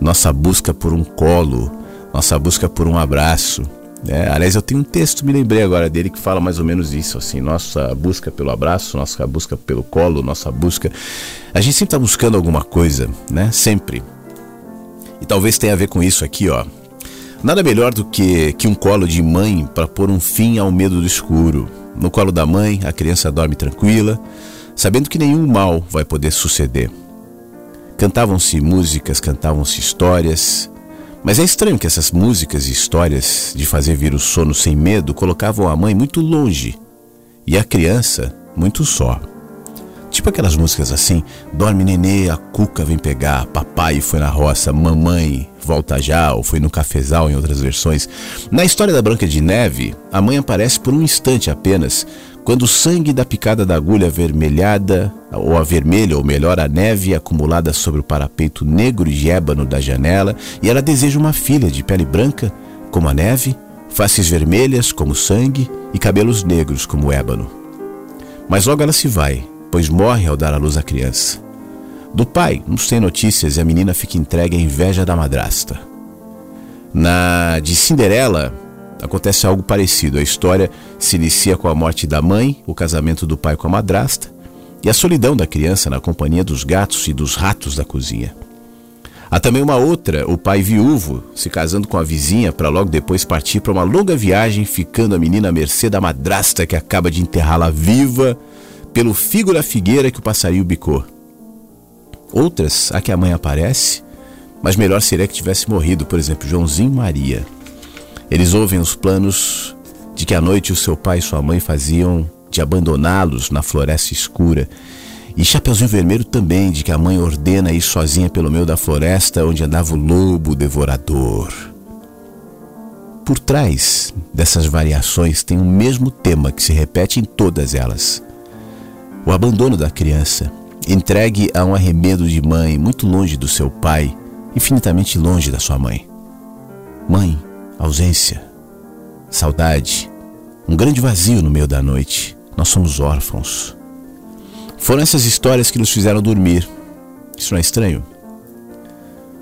nossa busca por um colo, nossa busca por um abraço. É, aliás, eu tenho um texto, me lembrei agora dele, que fala mais ou menos isso, assim, nossa busca pelo abraço, nossa busca pelo colo, nossa busca... A gente sempre está buscando alguma coisa, né? Sempre. E talvez tenha a ver com isso aqui, ó. Nada melhor do que, que um colo de mãe para pôr um fim ao medo do escuro. No colo da mãe, a criança dorme tranquila, sabendo que nenhum mal vai poder suceder. Cantavam-se músicas, cantavam-se histórias, mas é estranho que essas músicas e histórias de fazer vir o sono sem medo colocavam a mãe muito longe e a criança muito só. Tipo aquelas músicas assim: dorme nenê, a cuca vem pegar, papai foi na roça, mamãe volta já, ou foi no cafezal em outras versões. Na história da Branca de Neve, a mãe aparece por um instante apenas, quando o sangue da picada da agulha avermelhada, ou a vermelha, ou melhor, a neve acumulada sobre o parapeito negro de ébano da janela, e ela deseja uma filha de pele branca, como a neve, faces vermelhas, como sangue, e cabelos negros, como ébano. Mas logo ela se vai, pois morre ao dar à luz a criança. Do pai, não tem notícias e a menina fica entregue à inveja da madrasta. Na de Cinderela, acontece algo parecido. A história se inicia com a morte da mãe, o casamento do pai com a madrasta e a solidão da criança na companhia dos gatos e dos ratos da cozinha. Há também uma outra, o pai viúvo, se casando com a vizinha para logo depois partir para uma longa viagem, ficando a menina à mercê da madrasta que acaba de enterrá-la viva pelo figo da figueira que o passarinho bicou. Outras, a que a mãe aparece, mas melhor seria que tivesse morrido, por exemplo, Joãozinho Maria. Eles ouvem os planos de que à noite o seu pai e sua mãe faziam de abandoná-los na floresta escura. E Chapeuzinho Vermelho também, de que a mãe ordena ir sozinha pelo meio da floresta onde andava o lobo devorador. Por trás dessas variações tem o mesmo tema que se repete em todas elas: o abandono da criança, entregue a um arremedo de mãe muito longe do seu pai, infinitamente longe da sua mãe. Mãe, ausência, saudade, um grande vazio no meio da noite. Nós somos órfãos. Foram essas histórias que nos fizeram dormir. Isso não é estranho?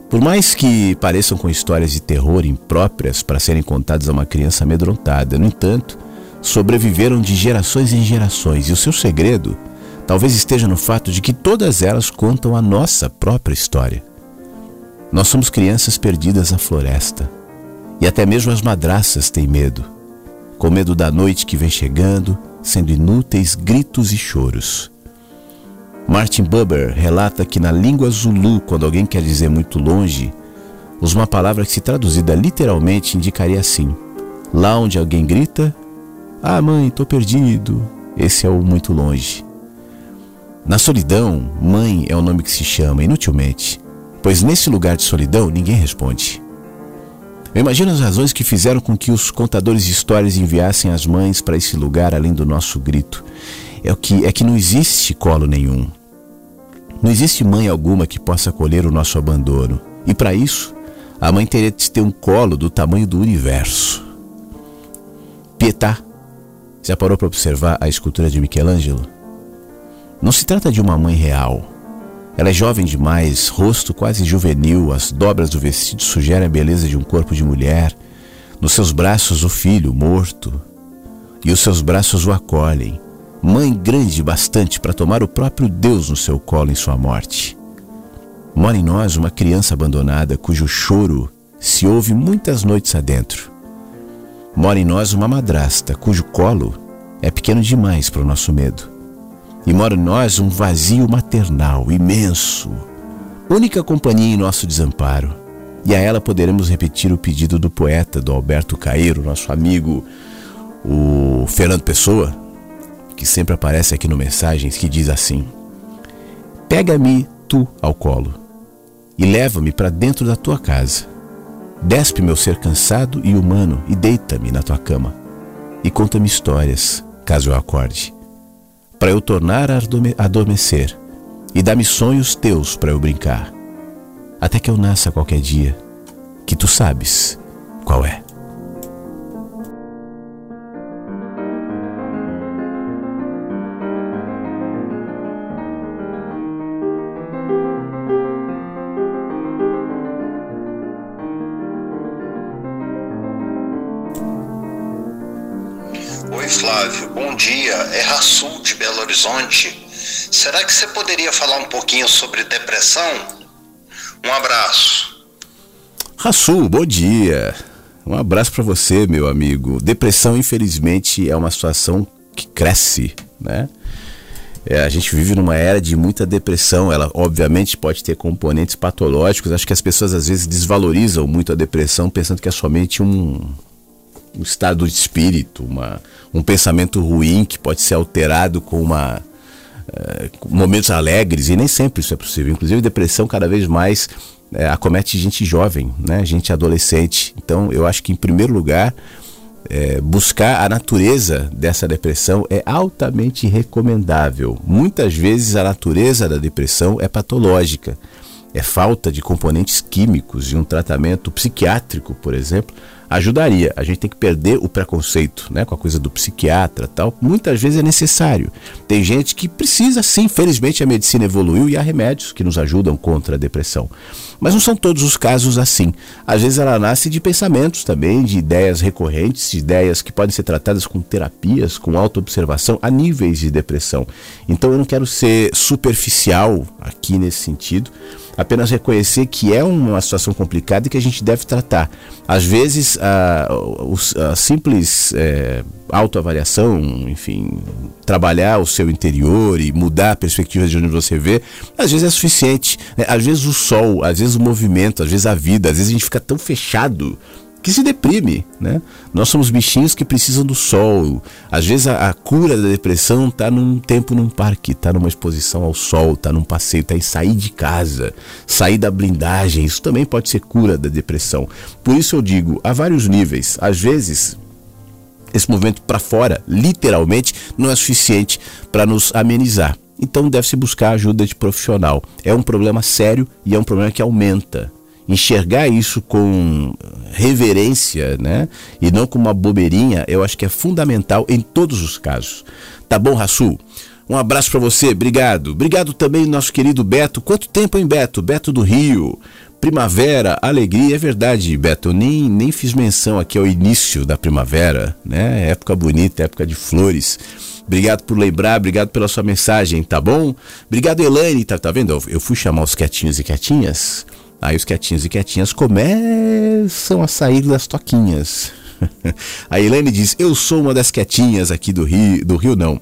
Por mais que pareçam com histórias de terror impróprias para serem contadas a uma criança amedrontada, no entanto, sobreviveram de gerações em gerações e o seu segredo talvez esteja no fato de que todas elas contam a nossa própria história. Nós somos crianças perdidas na floresta e até mesmo as madraças têm medo, com medo da noite que vem chegando, sendo inúteis gritos e choros. Martin Buber relata que na língua Zulu, quando alguém quer dizer muito longe, usa uma palavra que, se traduzida literalmente, indicaria assim: lá onde alguém grita, ah, mãe, tô perdido. Esse é o muito longe. Na solidão, mãe é o nome que se chama inutilmente, pois nesse lugar de solidão ninguém responde. Eu imagino as razões que fizeram com que os contadores de histórias enviassem as mães para esse lugar além do nosso grito. É que é que não existe colo nenhum. Não existe mãe alguma que possa acolher o nosso abandono. E para isso, a mãe teria de ter um colo do tamanho do universo. Pietà. Já parou para observar a escultura de Michelangelo? Não se trata de uma mãe real ela é jovem demais, rosto quase juvenil, as dobras do vestido sugerem a beleza de um corpo de mulher. Nos seus braços, o filho morto. E os seus braços o acolhem. Mãe grande bastante para tomar o próprio Deus no seu colo em sua morte. Mora em nós uma criança abandonada cujo choro se ouve muitas noites adentro. Mora em nós uma madrasta cujo colo é pequeno demais para o nosso medo e mora em nós um vazio maternal imenso, única companhia em nosso desamparo. E a ela poderemos repetir o pedido do poeta, do Alberto Caeiro, nosso amigo, o Fernando Pessoa, que sempre aparece aqui no Mensagens, que diz assim: Pega-me tu ao colo e leva-me para dentro da tua casa. Despe meu ser cansado e humano e deita-me na tua cama. E conta-me histórias, caso eu acorde para eu tornar a adormecer, e dá-me sonhos teus para eu brincar, até que eu nasça qualquer dia, que tu sabes qual é. Horizonte. Será que você poderia falar um pouquinho sobre depressão? Um abraço. Rasul, bom dia. Um abraço para você, meu amigo. Depressão, infelizmente, é uma situação que cresce, né? É, a gente vive numa era de muita depressão. Ela, obviamente, pode ter componentes patológicos. Acho que as pessoas às vezes desvalorizam muito a depressão, pensando que é somente um, um estado de espírito, uma, um pensamento ruim que pode ser alterado com uma uh, momentos alegres e nem sempre isso é possível. Inclusive depressão cada vez mais uh, acomete gente jovem, né, gente adolescente. Então eu acho que em primeiro lugar é, buscar a natureza dessa depressão é altamente recomendável. Muitas vezes a natureza da depressão é patológica, é falta de componentes químicos de um tratamento psiquiátrico, por exemplo, ajudaria. A gente tem que perder o preconceito, né, com a coisa do psiquiatra, tal. Muitas vezes é necessário. Tem gente que precisa, sim. Felizmente a medicina evoluiu e há remédios que nos ajudam contra a depressão. Mas não são todos os casos assim. Às vezes ela nasce de pensamentos também, de ideias recorrentes, de ideias que podem ser tratadas com terapias, com autoobservação, a níveis de depressão. Então eu não quero ser superficial aqui nesse sentido apenas reconhecer que é uma situação complicada e que a gente deve tratar. Às vezes, a, a simples é, autoavaliação, enfim, trabalhar o seu interior e mudar a perspectiva de onde você vê, às vezes é suficiente. Né? Às vezes o sol, às vezes o movimento, às vezes a vida, às vezes a gente fica tão fechado que se deprime, né? Nós somos bichinhos que precisam do sol. Às vezes a, a cura da depressão está num tempo num parque, está numa exposição ao sol, está num passeio, está em sair de casa, sair da blindagem. Isso também pode ser cura da depressão. Por isso eu digo, há vários níveis. Às vezes esse movimento para fora, literalmente, não é suficiente para nos amenizar. Então deve-se buscar ajuda de profissional. É um problema sério e é um problema que aumenta enxergar isso com reverência, né? E não com uma bobeirinha, eu acho que é fundamental em todos os casos. Tá bom, Rasul? Um abraço para você, obrigado. Obrigado também nosso querido Beto. Quanto tempo, hein, Beto? Beto do Rio. Primavera, alegria, é verdade, Beto. Eu nem, nem fiz menção aqui ao início da primavera, né? Época bonita, época de flores. Obrigado por lembrar, obrigado pela sua mensagem, tá bom? Obrigado, Elaine, tá, tá vendo? Eu fui chamar os quietinhos e quietinhas Aí os quietinhos e quietinhas começam a sair das toquinhas. A Elaine diz: Eu sou uma das quietinhas aqui do Rio. Do Rio, não.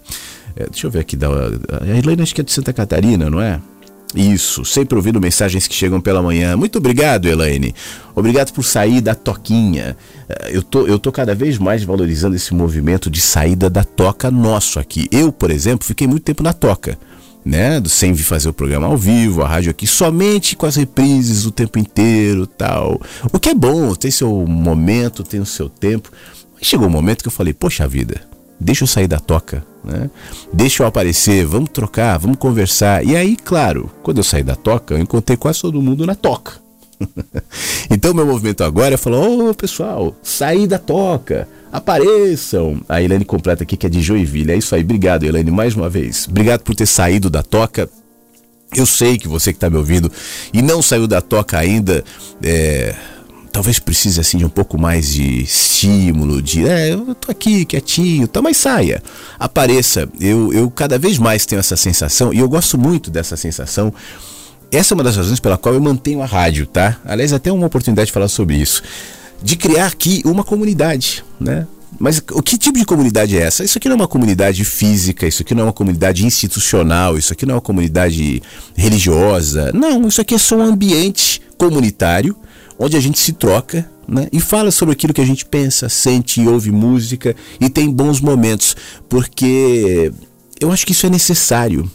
É, deixa eu ver aqui. Da, a Elaine acho que é de Santa Catarina, não é? Isso, sempre ouvindo mensagens que chegam pela manhã. Muito obrigado, Elaine. Obrigado por sair da toquinha. É, eu tô, eu tô cada vez mais valorizando esse movimento de saída da toca nosso aqui. Eu, por exemplo, fiquei muito tempo na toca né? Sem vir fazer o programa ao vivo, a rádio aqui, somente com as reprises o tempo inteiro tal. O que é bom, tem seu momento, tem o seu tempo. Mas chegou um momento que eu falei, poxa vida, deixa eu sair da toca, né? Deixa eu aparecer, vamos trocar, vamos conversar. E aí, claro, quando eu saí da toca, eu encontrei quase todo mundo na toca. então meu movimento agora é falar, ô oh, pessoal, saí da toca apareçam. A Helene completa aqui que é de Joinville. É isso aí. Obrigado, Helene, mais uma vez. Obrigado por ter saído da toca. Eu sei que você que está me ouvindo e não saiu da toca ainda, é, talvez precise assim de um pouco mais de estímulo, de é, eu tô aqui quietinho, tá, mas saia, apareça. Eu, eu cada vez mais tenho essa sensação e eu gosto muito dessa sensação. Essa é uma das razões pela qual eu mantenho a rádio, tá? Aliás, até uma oportunidade de falar sobre isso de criar aqui uma comunidade, né? Mas o que tipo de comunidade é essa? Isso aqui não é uma comunidade física, isso aqui não é uma comunidade institucional, isso aqui não é uma comunidade religiosa. Não, isso aqui é só um ambiente comunitário onde a gente se troca né? e fala sobre aquilo que a gente pensa, sente, ouve música e tem bons momentos, porque eu acho que isso é necessário.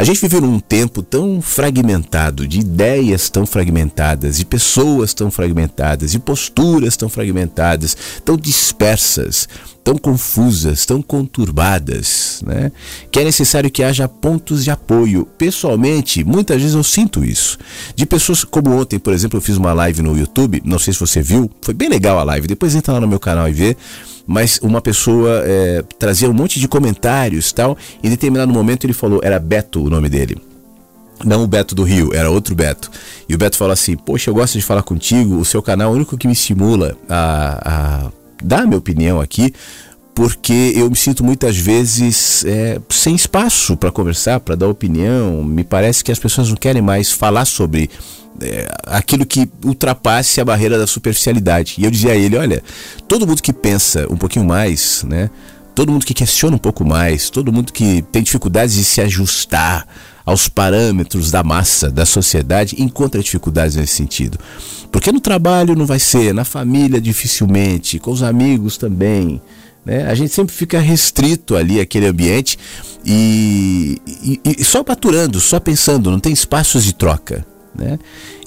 A gente vive num tempo tão fragmentado, de ideias tão fragmentadas, de pessoas tão fragmentadas, de posturas tão fragmentadas, tão dispersas, tão confusas, tão conturbadas, né? que é necessário que haja pontos de apoio. Pessoalmente, muitas vezes eu sinto isso. De pessoas como ontem, por exemplo, eu fiz uma live no YouTube, não sei se você viu, foi bem legal a live, depois entra lá no meu canal e vê mas uma pessoa é, trazia um monte de comentários tal. E em determinado momento ele falou, era Beto o nome dele. Não o Beto do Rio, era outro Beto. E o Beto falou assim: Poxa, eu gosto de falar contigo, o seu canal é o único que me estimula a, a dar minha opinião aqui, porque eu me sinto muitas vezes é, sem espaço para conversar, para dar opinião. Me parece que as pessoas não querem mais falar sobre é, aquilo que ultrapasse a barreira da superficialidade. E eu dizia a ele: olha, todo mundo que pensa um pouquinho mais, né? Todo mundo que questiona um pouco mais, todo mundo que tem dificuldades de se ajustar aos parâmetros da massa, da sociedade, encontra dificuldades nesse sentido. Porque no trabalho não vai ser, na família dificilmente, com os amigos também. Né? A gente sempre fica restrito ali àquele ambiente e, e, e só paturando, só pensando, não tem espaços de troca. Né?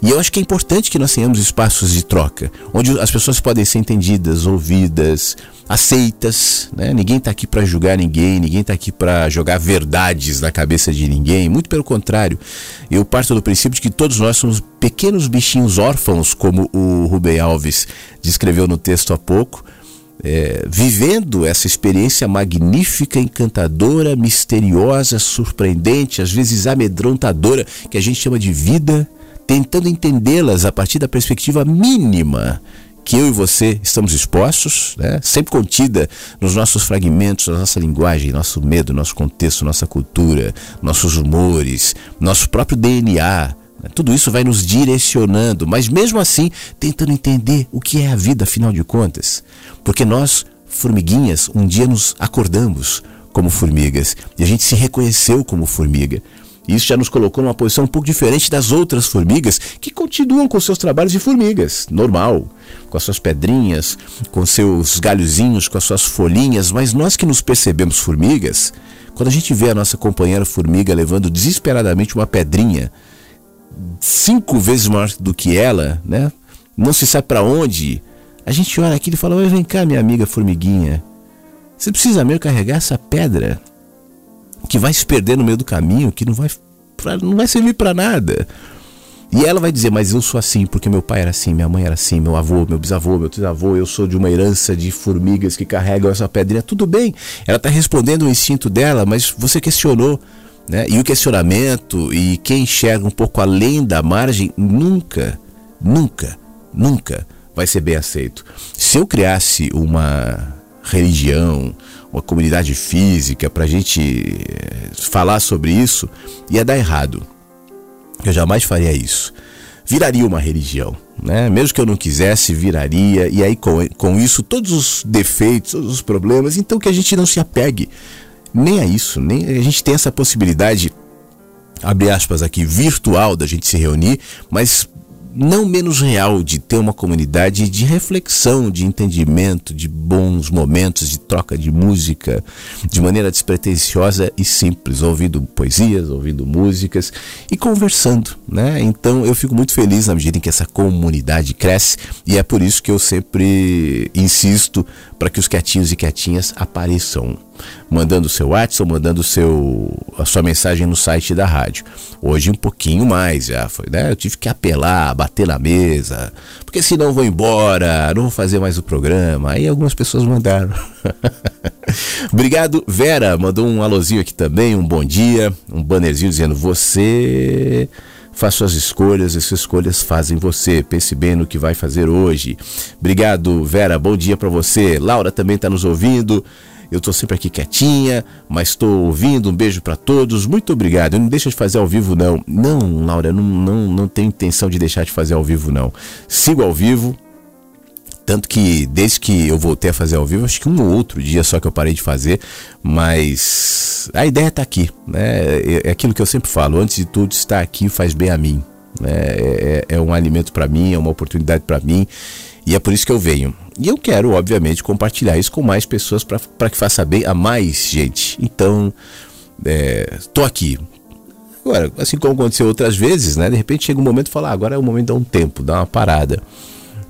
E eu acho que é importante que nós tenhamos espaços de troca, onde as pessoas podem ser entendidas, ouvidas, aceitas. Né? Ninguém está aqui para julgar ninguém, ninguém está aqui para jogar verdades na cabeça de ninguém. Muito pelo contrário, eu parto do princípio de que todos nós somos pequenos bichinhos órfãos, como o Rubem Alves descreveu no texto há pouco. É, vivendo essa experiência magnífica, encantadora, misteriosa, surpreendente, às vezes amedrontadora, que a gente chama de vida, tentando entendê-las a partir da perspectiva mínima que eu e você estamos expostos, né? sempre contida nos nossos fragmentos, na nossa linguagem, nosso medo, nosso contexto, nossa cultura, nossos humores, nosso próprio DNA. Tudo isso vai nos direcionando, mas mesmo assim tentando entender o que é a vida, afinal de contas. Porque nós, formiguinhas, um dia nos acordamos como formigas e a gente se reconheceu como formiga. E isso já nos colocou numa posição um pouco diferente das outras formigas que continuam com seus trabalhos de formigas, normal, com as suas pedrinhas, com seus galhozinhos, com as suas folhinhas, mas nós que nos percebemos formigas, quando a gente vê a nossa companheira formiga levando desesperadamente uma pedrinha cinco vezes maior do que ela, né? Não se sabe para onde. A gente olha aquilo e fala: "Vem cá, minha amiga formiguinha. Você precisa mesmo carregar essa pedra?" que vai se perder no meio do caminho, que não vai, não vai servir para nada. E ela vai dizer, mas eu sou assim, porque meu pai era assim, minha mãe era assim, meu avô, meu bisavô, meu trisavô, eu sou de uma herança de formigas que carregam essa pedrinha. Tudo bem, ela está respondendo o instinto dela, mas você questionou. Né? E o questionamento e quem enxerga um pouco além da margem nunca, nunca, nunca vai ser bem aceito. Se eu criasse uma religião, uma comunidade física para a gente eh, falar sobre isso, ia dar errado. Eu jamais faria isso. Viraria uma religião, né? Mesmo que eu não quisesse, viraria. E aí com, com isso todos os defeitos, todos os problemas, então que a gente não se apegue nem a isso, nem a gente tem essa possibilidade abre aspas aqui virtual da gente se reunir, mas não menos real de ter uma comunidade de reflexão, de entendimento, de bons momentos, de troca de música, de maneira despretensiosa e simples, ouvindo poesias, ouvindo músicas e conversando, né? Então eu fico muito feliz na medida em que essa comunidade cresce e é por isso que eu sempre insisto para que os quietinhos e quietinhas apareçam mandando seu WhatsApp, mandando seu, a sua mensagem no site da rádio. Hoje um pouquinho mais já foi, né? Eu tive que apelar, bater na mesa, porque senão vou embora, não vou fazer mais o programa. Aí algumas pessoas mandaram. Obrigado, Vera, mandou um alôzinho aqui também, um bom dia, um bannerzinho dizendo você faz suas escolhas, essas escolhas fazem você. Pense bem no que vai fazer hoje. Obrigado, Vera. Bom dia para você. Laura também está nos ouvindo. Eu estou sempre aqui quietinha, mas estou ouvindo. Um beijo para todos. Muito obrigado. Não deixa de fazer ao vivo, não. Não, Laura, não, não, não tenho intenção de deixar de fazer ao vivo, não. Sigo ao vivo. Tanto que desde que eu voltei a fazer ao vivo, acho que um ou outro dia só que eu parei de fazer, mas a ideia está aqui, né? É, é aquilo que eu sempre falo, antes de tudo, estar aqui faz bem a mim. Né? É, é, é um alimento para mim, é uma oportunidade para mim. E é por isso que eu venho. E eu quero, obviamente, compartilhar isso com mais pessoas para que faça bem a mais gente. Então, é, aqui. Agora, assim como aconteceu outras vezes, né? De repente chega um momento e fala, ah, agora é o momento de dar um tempo, dar uma parada.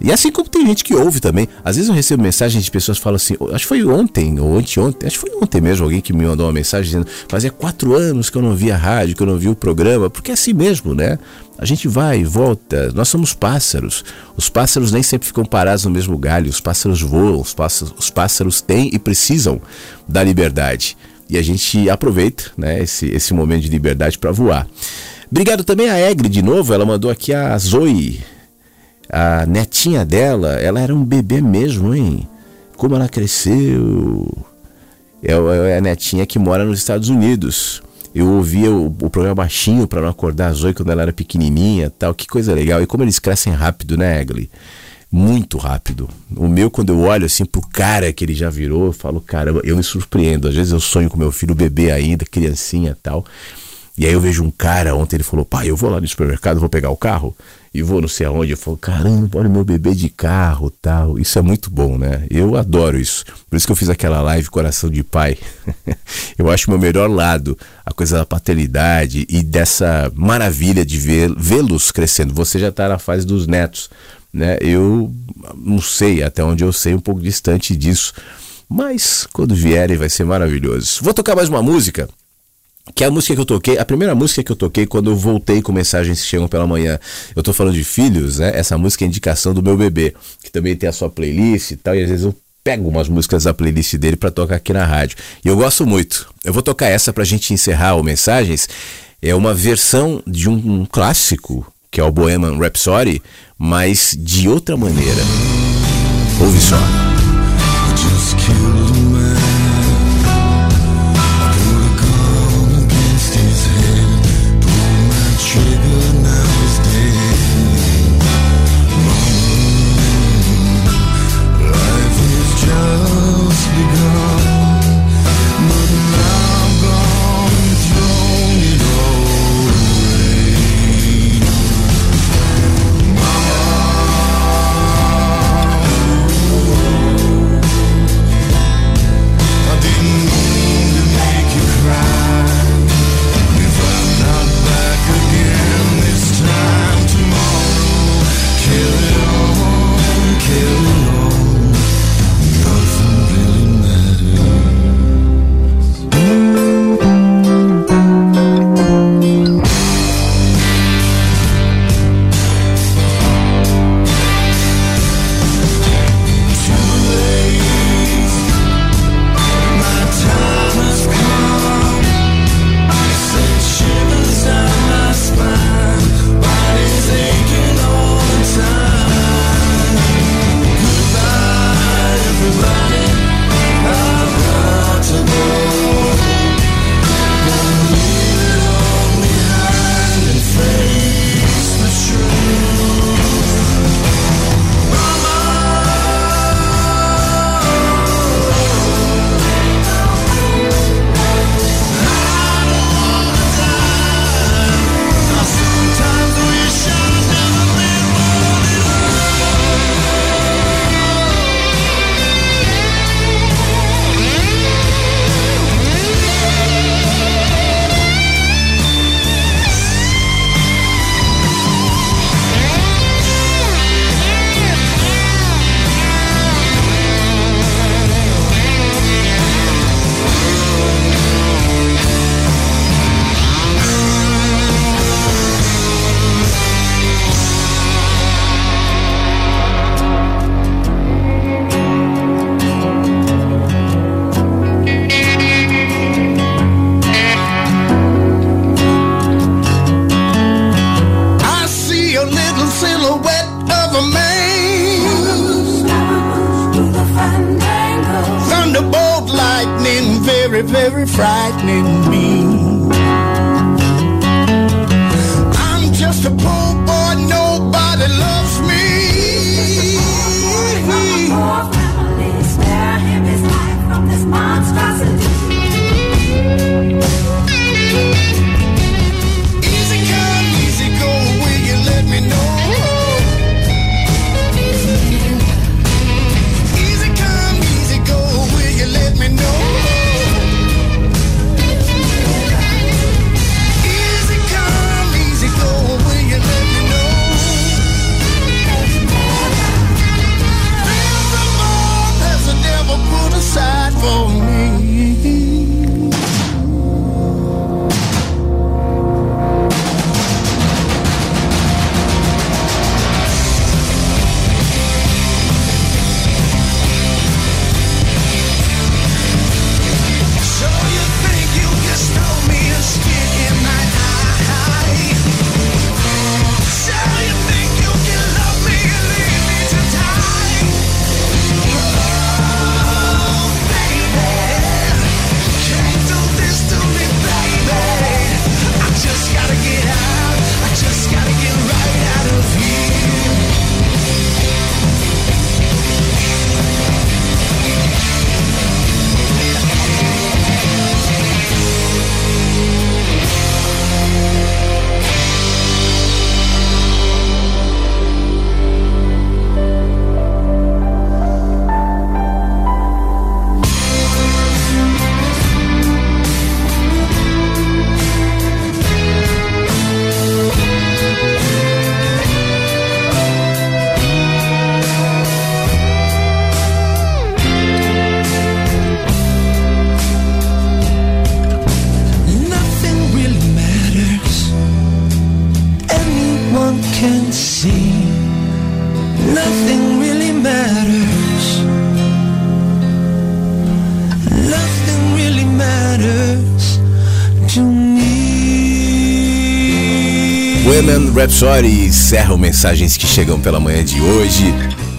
E assim como tem gente que ouve também. Às vezes eu recebo mensagens de pessoas que falam assim, acho que foi ontem ou anteontem, acho que foi ontem mesmo alguém que me mandou uma mensagem dizendo, fazia quatro anos que eu não via rádio, que eu não vi o programa, porque é assim mesmo, né? A gente vai e volta, nós somos pássaros. Os pássaros nem sempre ficam parados no mesmo galho, os pássaros voam, os pássaros, os pássaros têm e precisam da liberdade. E a gente aproveita né, esse, esse momento de liberdade para voar. Obrigado também a Egre de novo, ela mandou aqui a Zoe a netinha dela, ela era um bebê mesmo, hein? Como ela cresceu. É, é a netinha que mora nos Estados Unidos. Eu ouvia o, o programa baixinho para não acordar a Zoe quando ela era pequenininha tal. Que coisa legal. E como eles crescem rápido, né, Egli? Muito rápido. O meu, quando eu olho assim pro cara que ele já virou, eu falo, caramba, eu me surpreendo. Às vezes eu sonho com meu filho bebê ainda, criancinha tal. E aí eu vejo um cara, ontem ele falou, pai, eu vou lá no supermercado, vou pegar o carro. E vou não sei aonde, eu falo, caramba, olha meu bebê de carro tal. Isso é muito bom, né? Eu adoro isso. Por isso que eu fiz aquela live Coração de Pai. eu acho o meu melhor lado, a coisa da paternidade e dessa maravilha de vê-los crescendo. Você já está na fase dos netos, né? Eu não sei, até onde eu sei, um pouco distante disso. Mas quando vierem vai ser maravilhoso. Vou tocar mais uma música que é a música que eu toquei, a primeira música que eu toquei quando eu voltei com mensagens que chegam pela manhã. Eu tô falando de filhos, né? Essa música é indicação do meu bebê, que também tem a sua playlist e tal, e às vezes eu pego umas músicas da playlist dele para tocar aqui na rádio. E eu gosto muito. Eu vou tocar essa pra gente encerrar o mensagens. É uma versão de um, clássico, que é o Bohemian Rhapsody, mas de outra maneira. Ouve só. Just Rhapsody encerram mensagens que chegam pela manhã de hoje.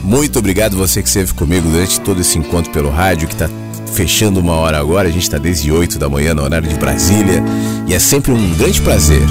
Muito obrigado você que esteve comigo durante todo esse encontro pelo rádio, que está fechando uma hora agora. A gente está desde 8 da manhã no horário de Brasília. E é sempre um grande prazer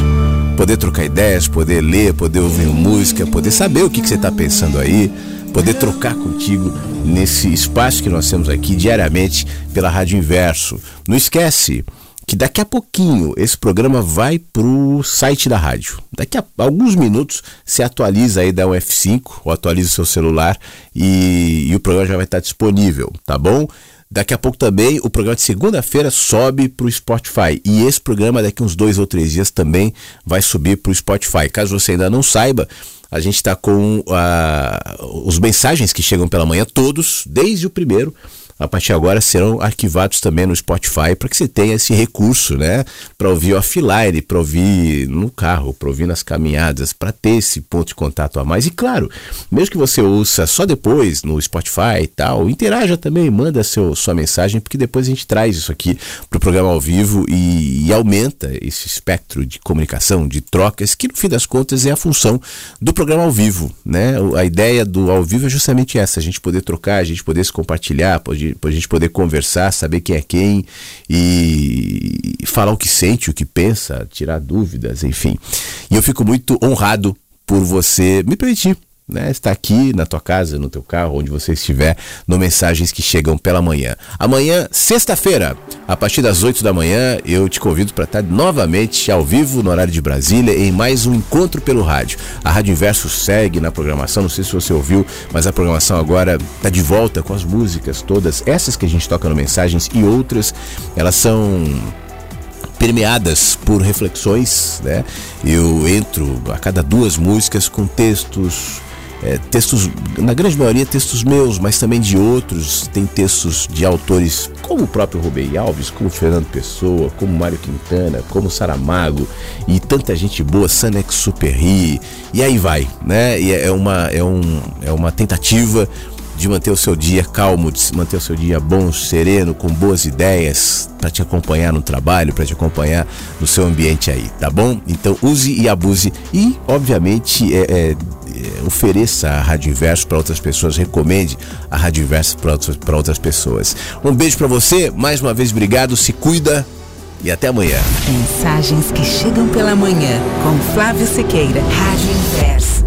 poder trocar ideias, poder ler, poder ouvir música, poder saber o que, que você está pensando aí, poder trocar contigo nesse espaço que nós temos aqui diariamente pela Rádio Inverso. Não esquece que daqui a pouquinho esse programa vai pro site da rádio. Daqui a alguns minutos você atualiza aí da UF5 ou atualiza o seu celular e, e o programa já vai estar disponível, tá bom? Daqui a pouco também o programa de segunda-feira sobe para o Spotify. E esse programa, daqui uns dois ou três dias, também vai subir para o Spotify. Caso você ainda não saiba, a gente está com uh, os mensagens que chegam pela manhã, todos, desde o primeiro a partir de agora serão arquivados também no Spotify para que você tenha esse recurso, né? Para ouvir offline, para ouvir no carro, para ouvir nas caminhadas, para ter esse ponto de contato a mais. E claro, mesmo que você ouça só depois no Spotify e tal, interaja também, manda seu, sua mensagem, porque depois a gente traz isso aqui para o programa ao vivo e, e aumenta esse espectro de comunicação, de trocas, que no fim das contas é a função do programa ao vivo, né? A ideia do ao vivo é justamente essa, a gente poder trocar, a gente poder se compartilhar, poder a gente poder conversar, saber quem é quem e falar o que sente, o que pensa, tirar dúvidas, enfim. E eu fico muito honrado por você me permitir né, está aqui na tua casa, no teu carro, onde você estiver, no Mensagens que Chegam pela Manhã. Amanhã, sexta-feira, a partir das 8 da manhã, eu te convido para estar novamente ao vivo no horário de Brasília em mais um encontro pelo rádio. A Rádio Inverso segue na programação, não sei se você ouviu, mas a programação agora está de volta com as músicas todas, essas que a gente toca no Mensagens e outras, elas são permeadas por reflexões, né? Eu entro a cada duas músicas com textos é, textos, na grande maioria, textos meus, mas também de outros. Tem textos de autores como o próprio Rubem Alves, como Fernando Pessoa, como Mário Quintana, como Saramago e tanta gente boa, Sanex Superri, e aí vai, né? E é uma, é um, é uma tentativa de manter o seu dia calmo, de manter o seu dia bom, sereno, com boas ideias para te acompanhar no trabalho, para te acompanhar no seu ambiente aí, tá bom? Então use e abuse e, obviamente, é, é, é, ofereça a Rádio Inverso para outras pessoas, recomende a Rádio Inverso para outras, outras pessoas. Um beijo para você, mais uma vez obrigado, se cuida e até amanhã. Mensagens que chegam pela manhã com Flávio Sequeira, Rádio Inverso.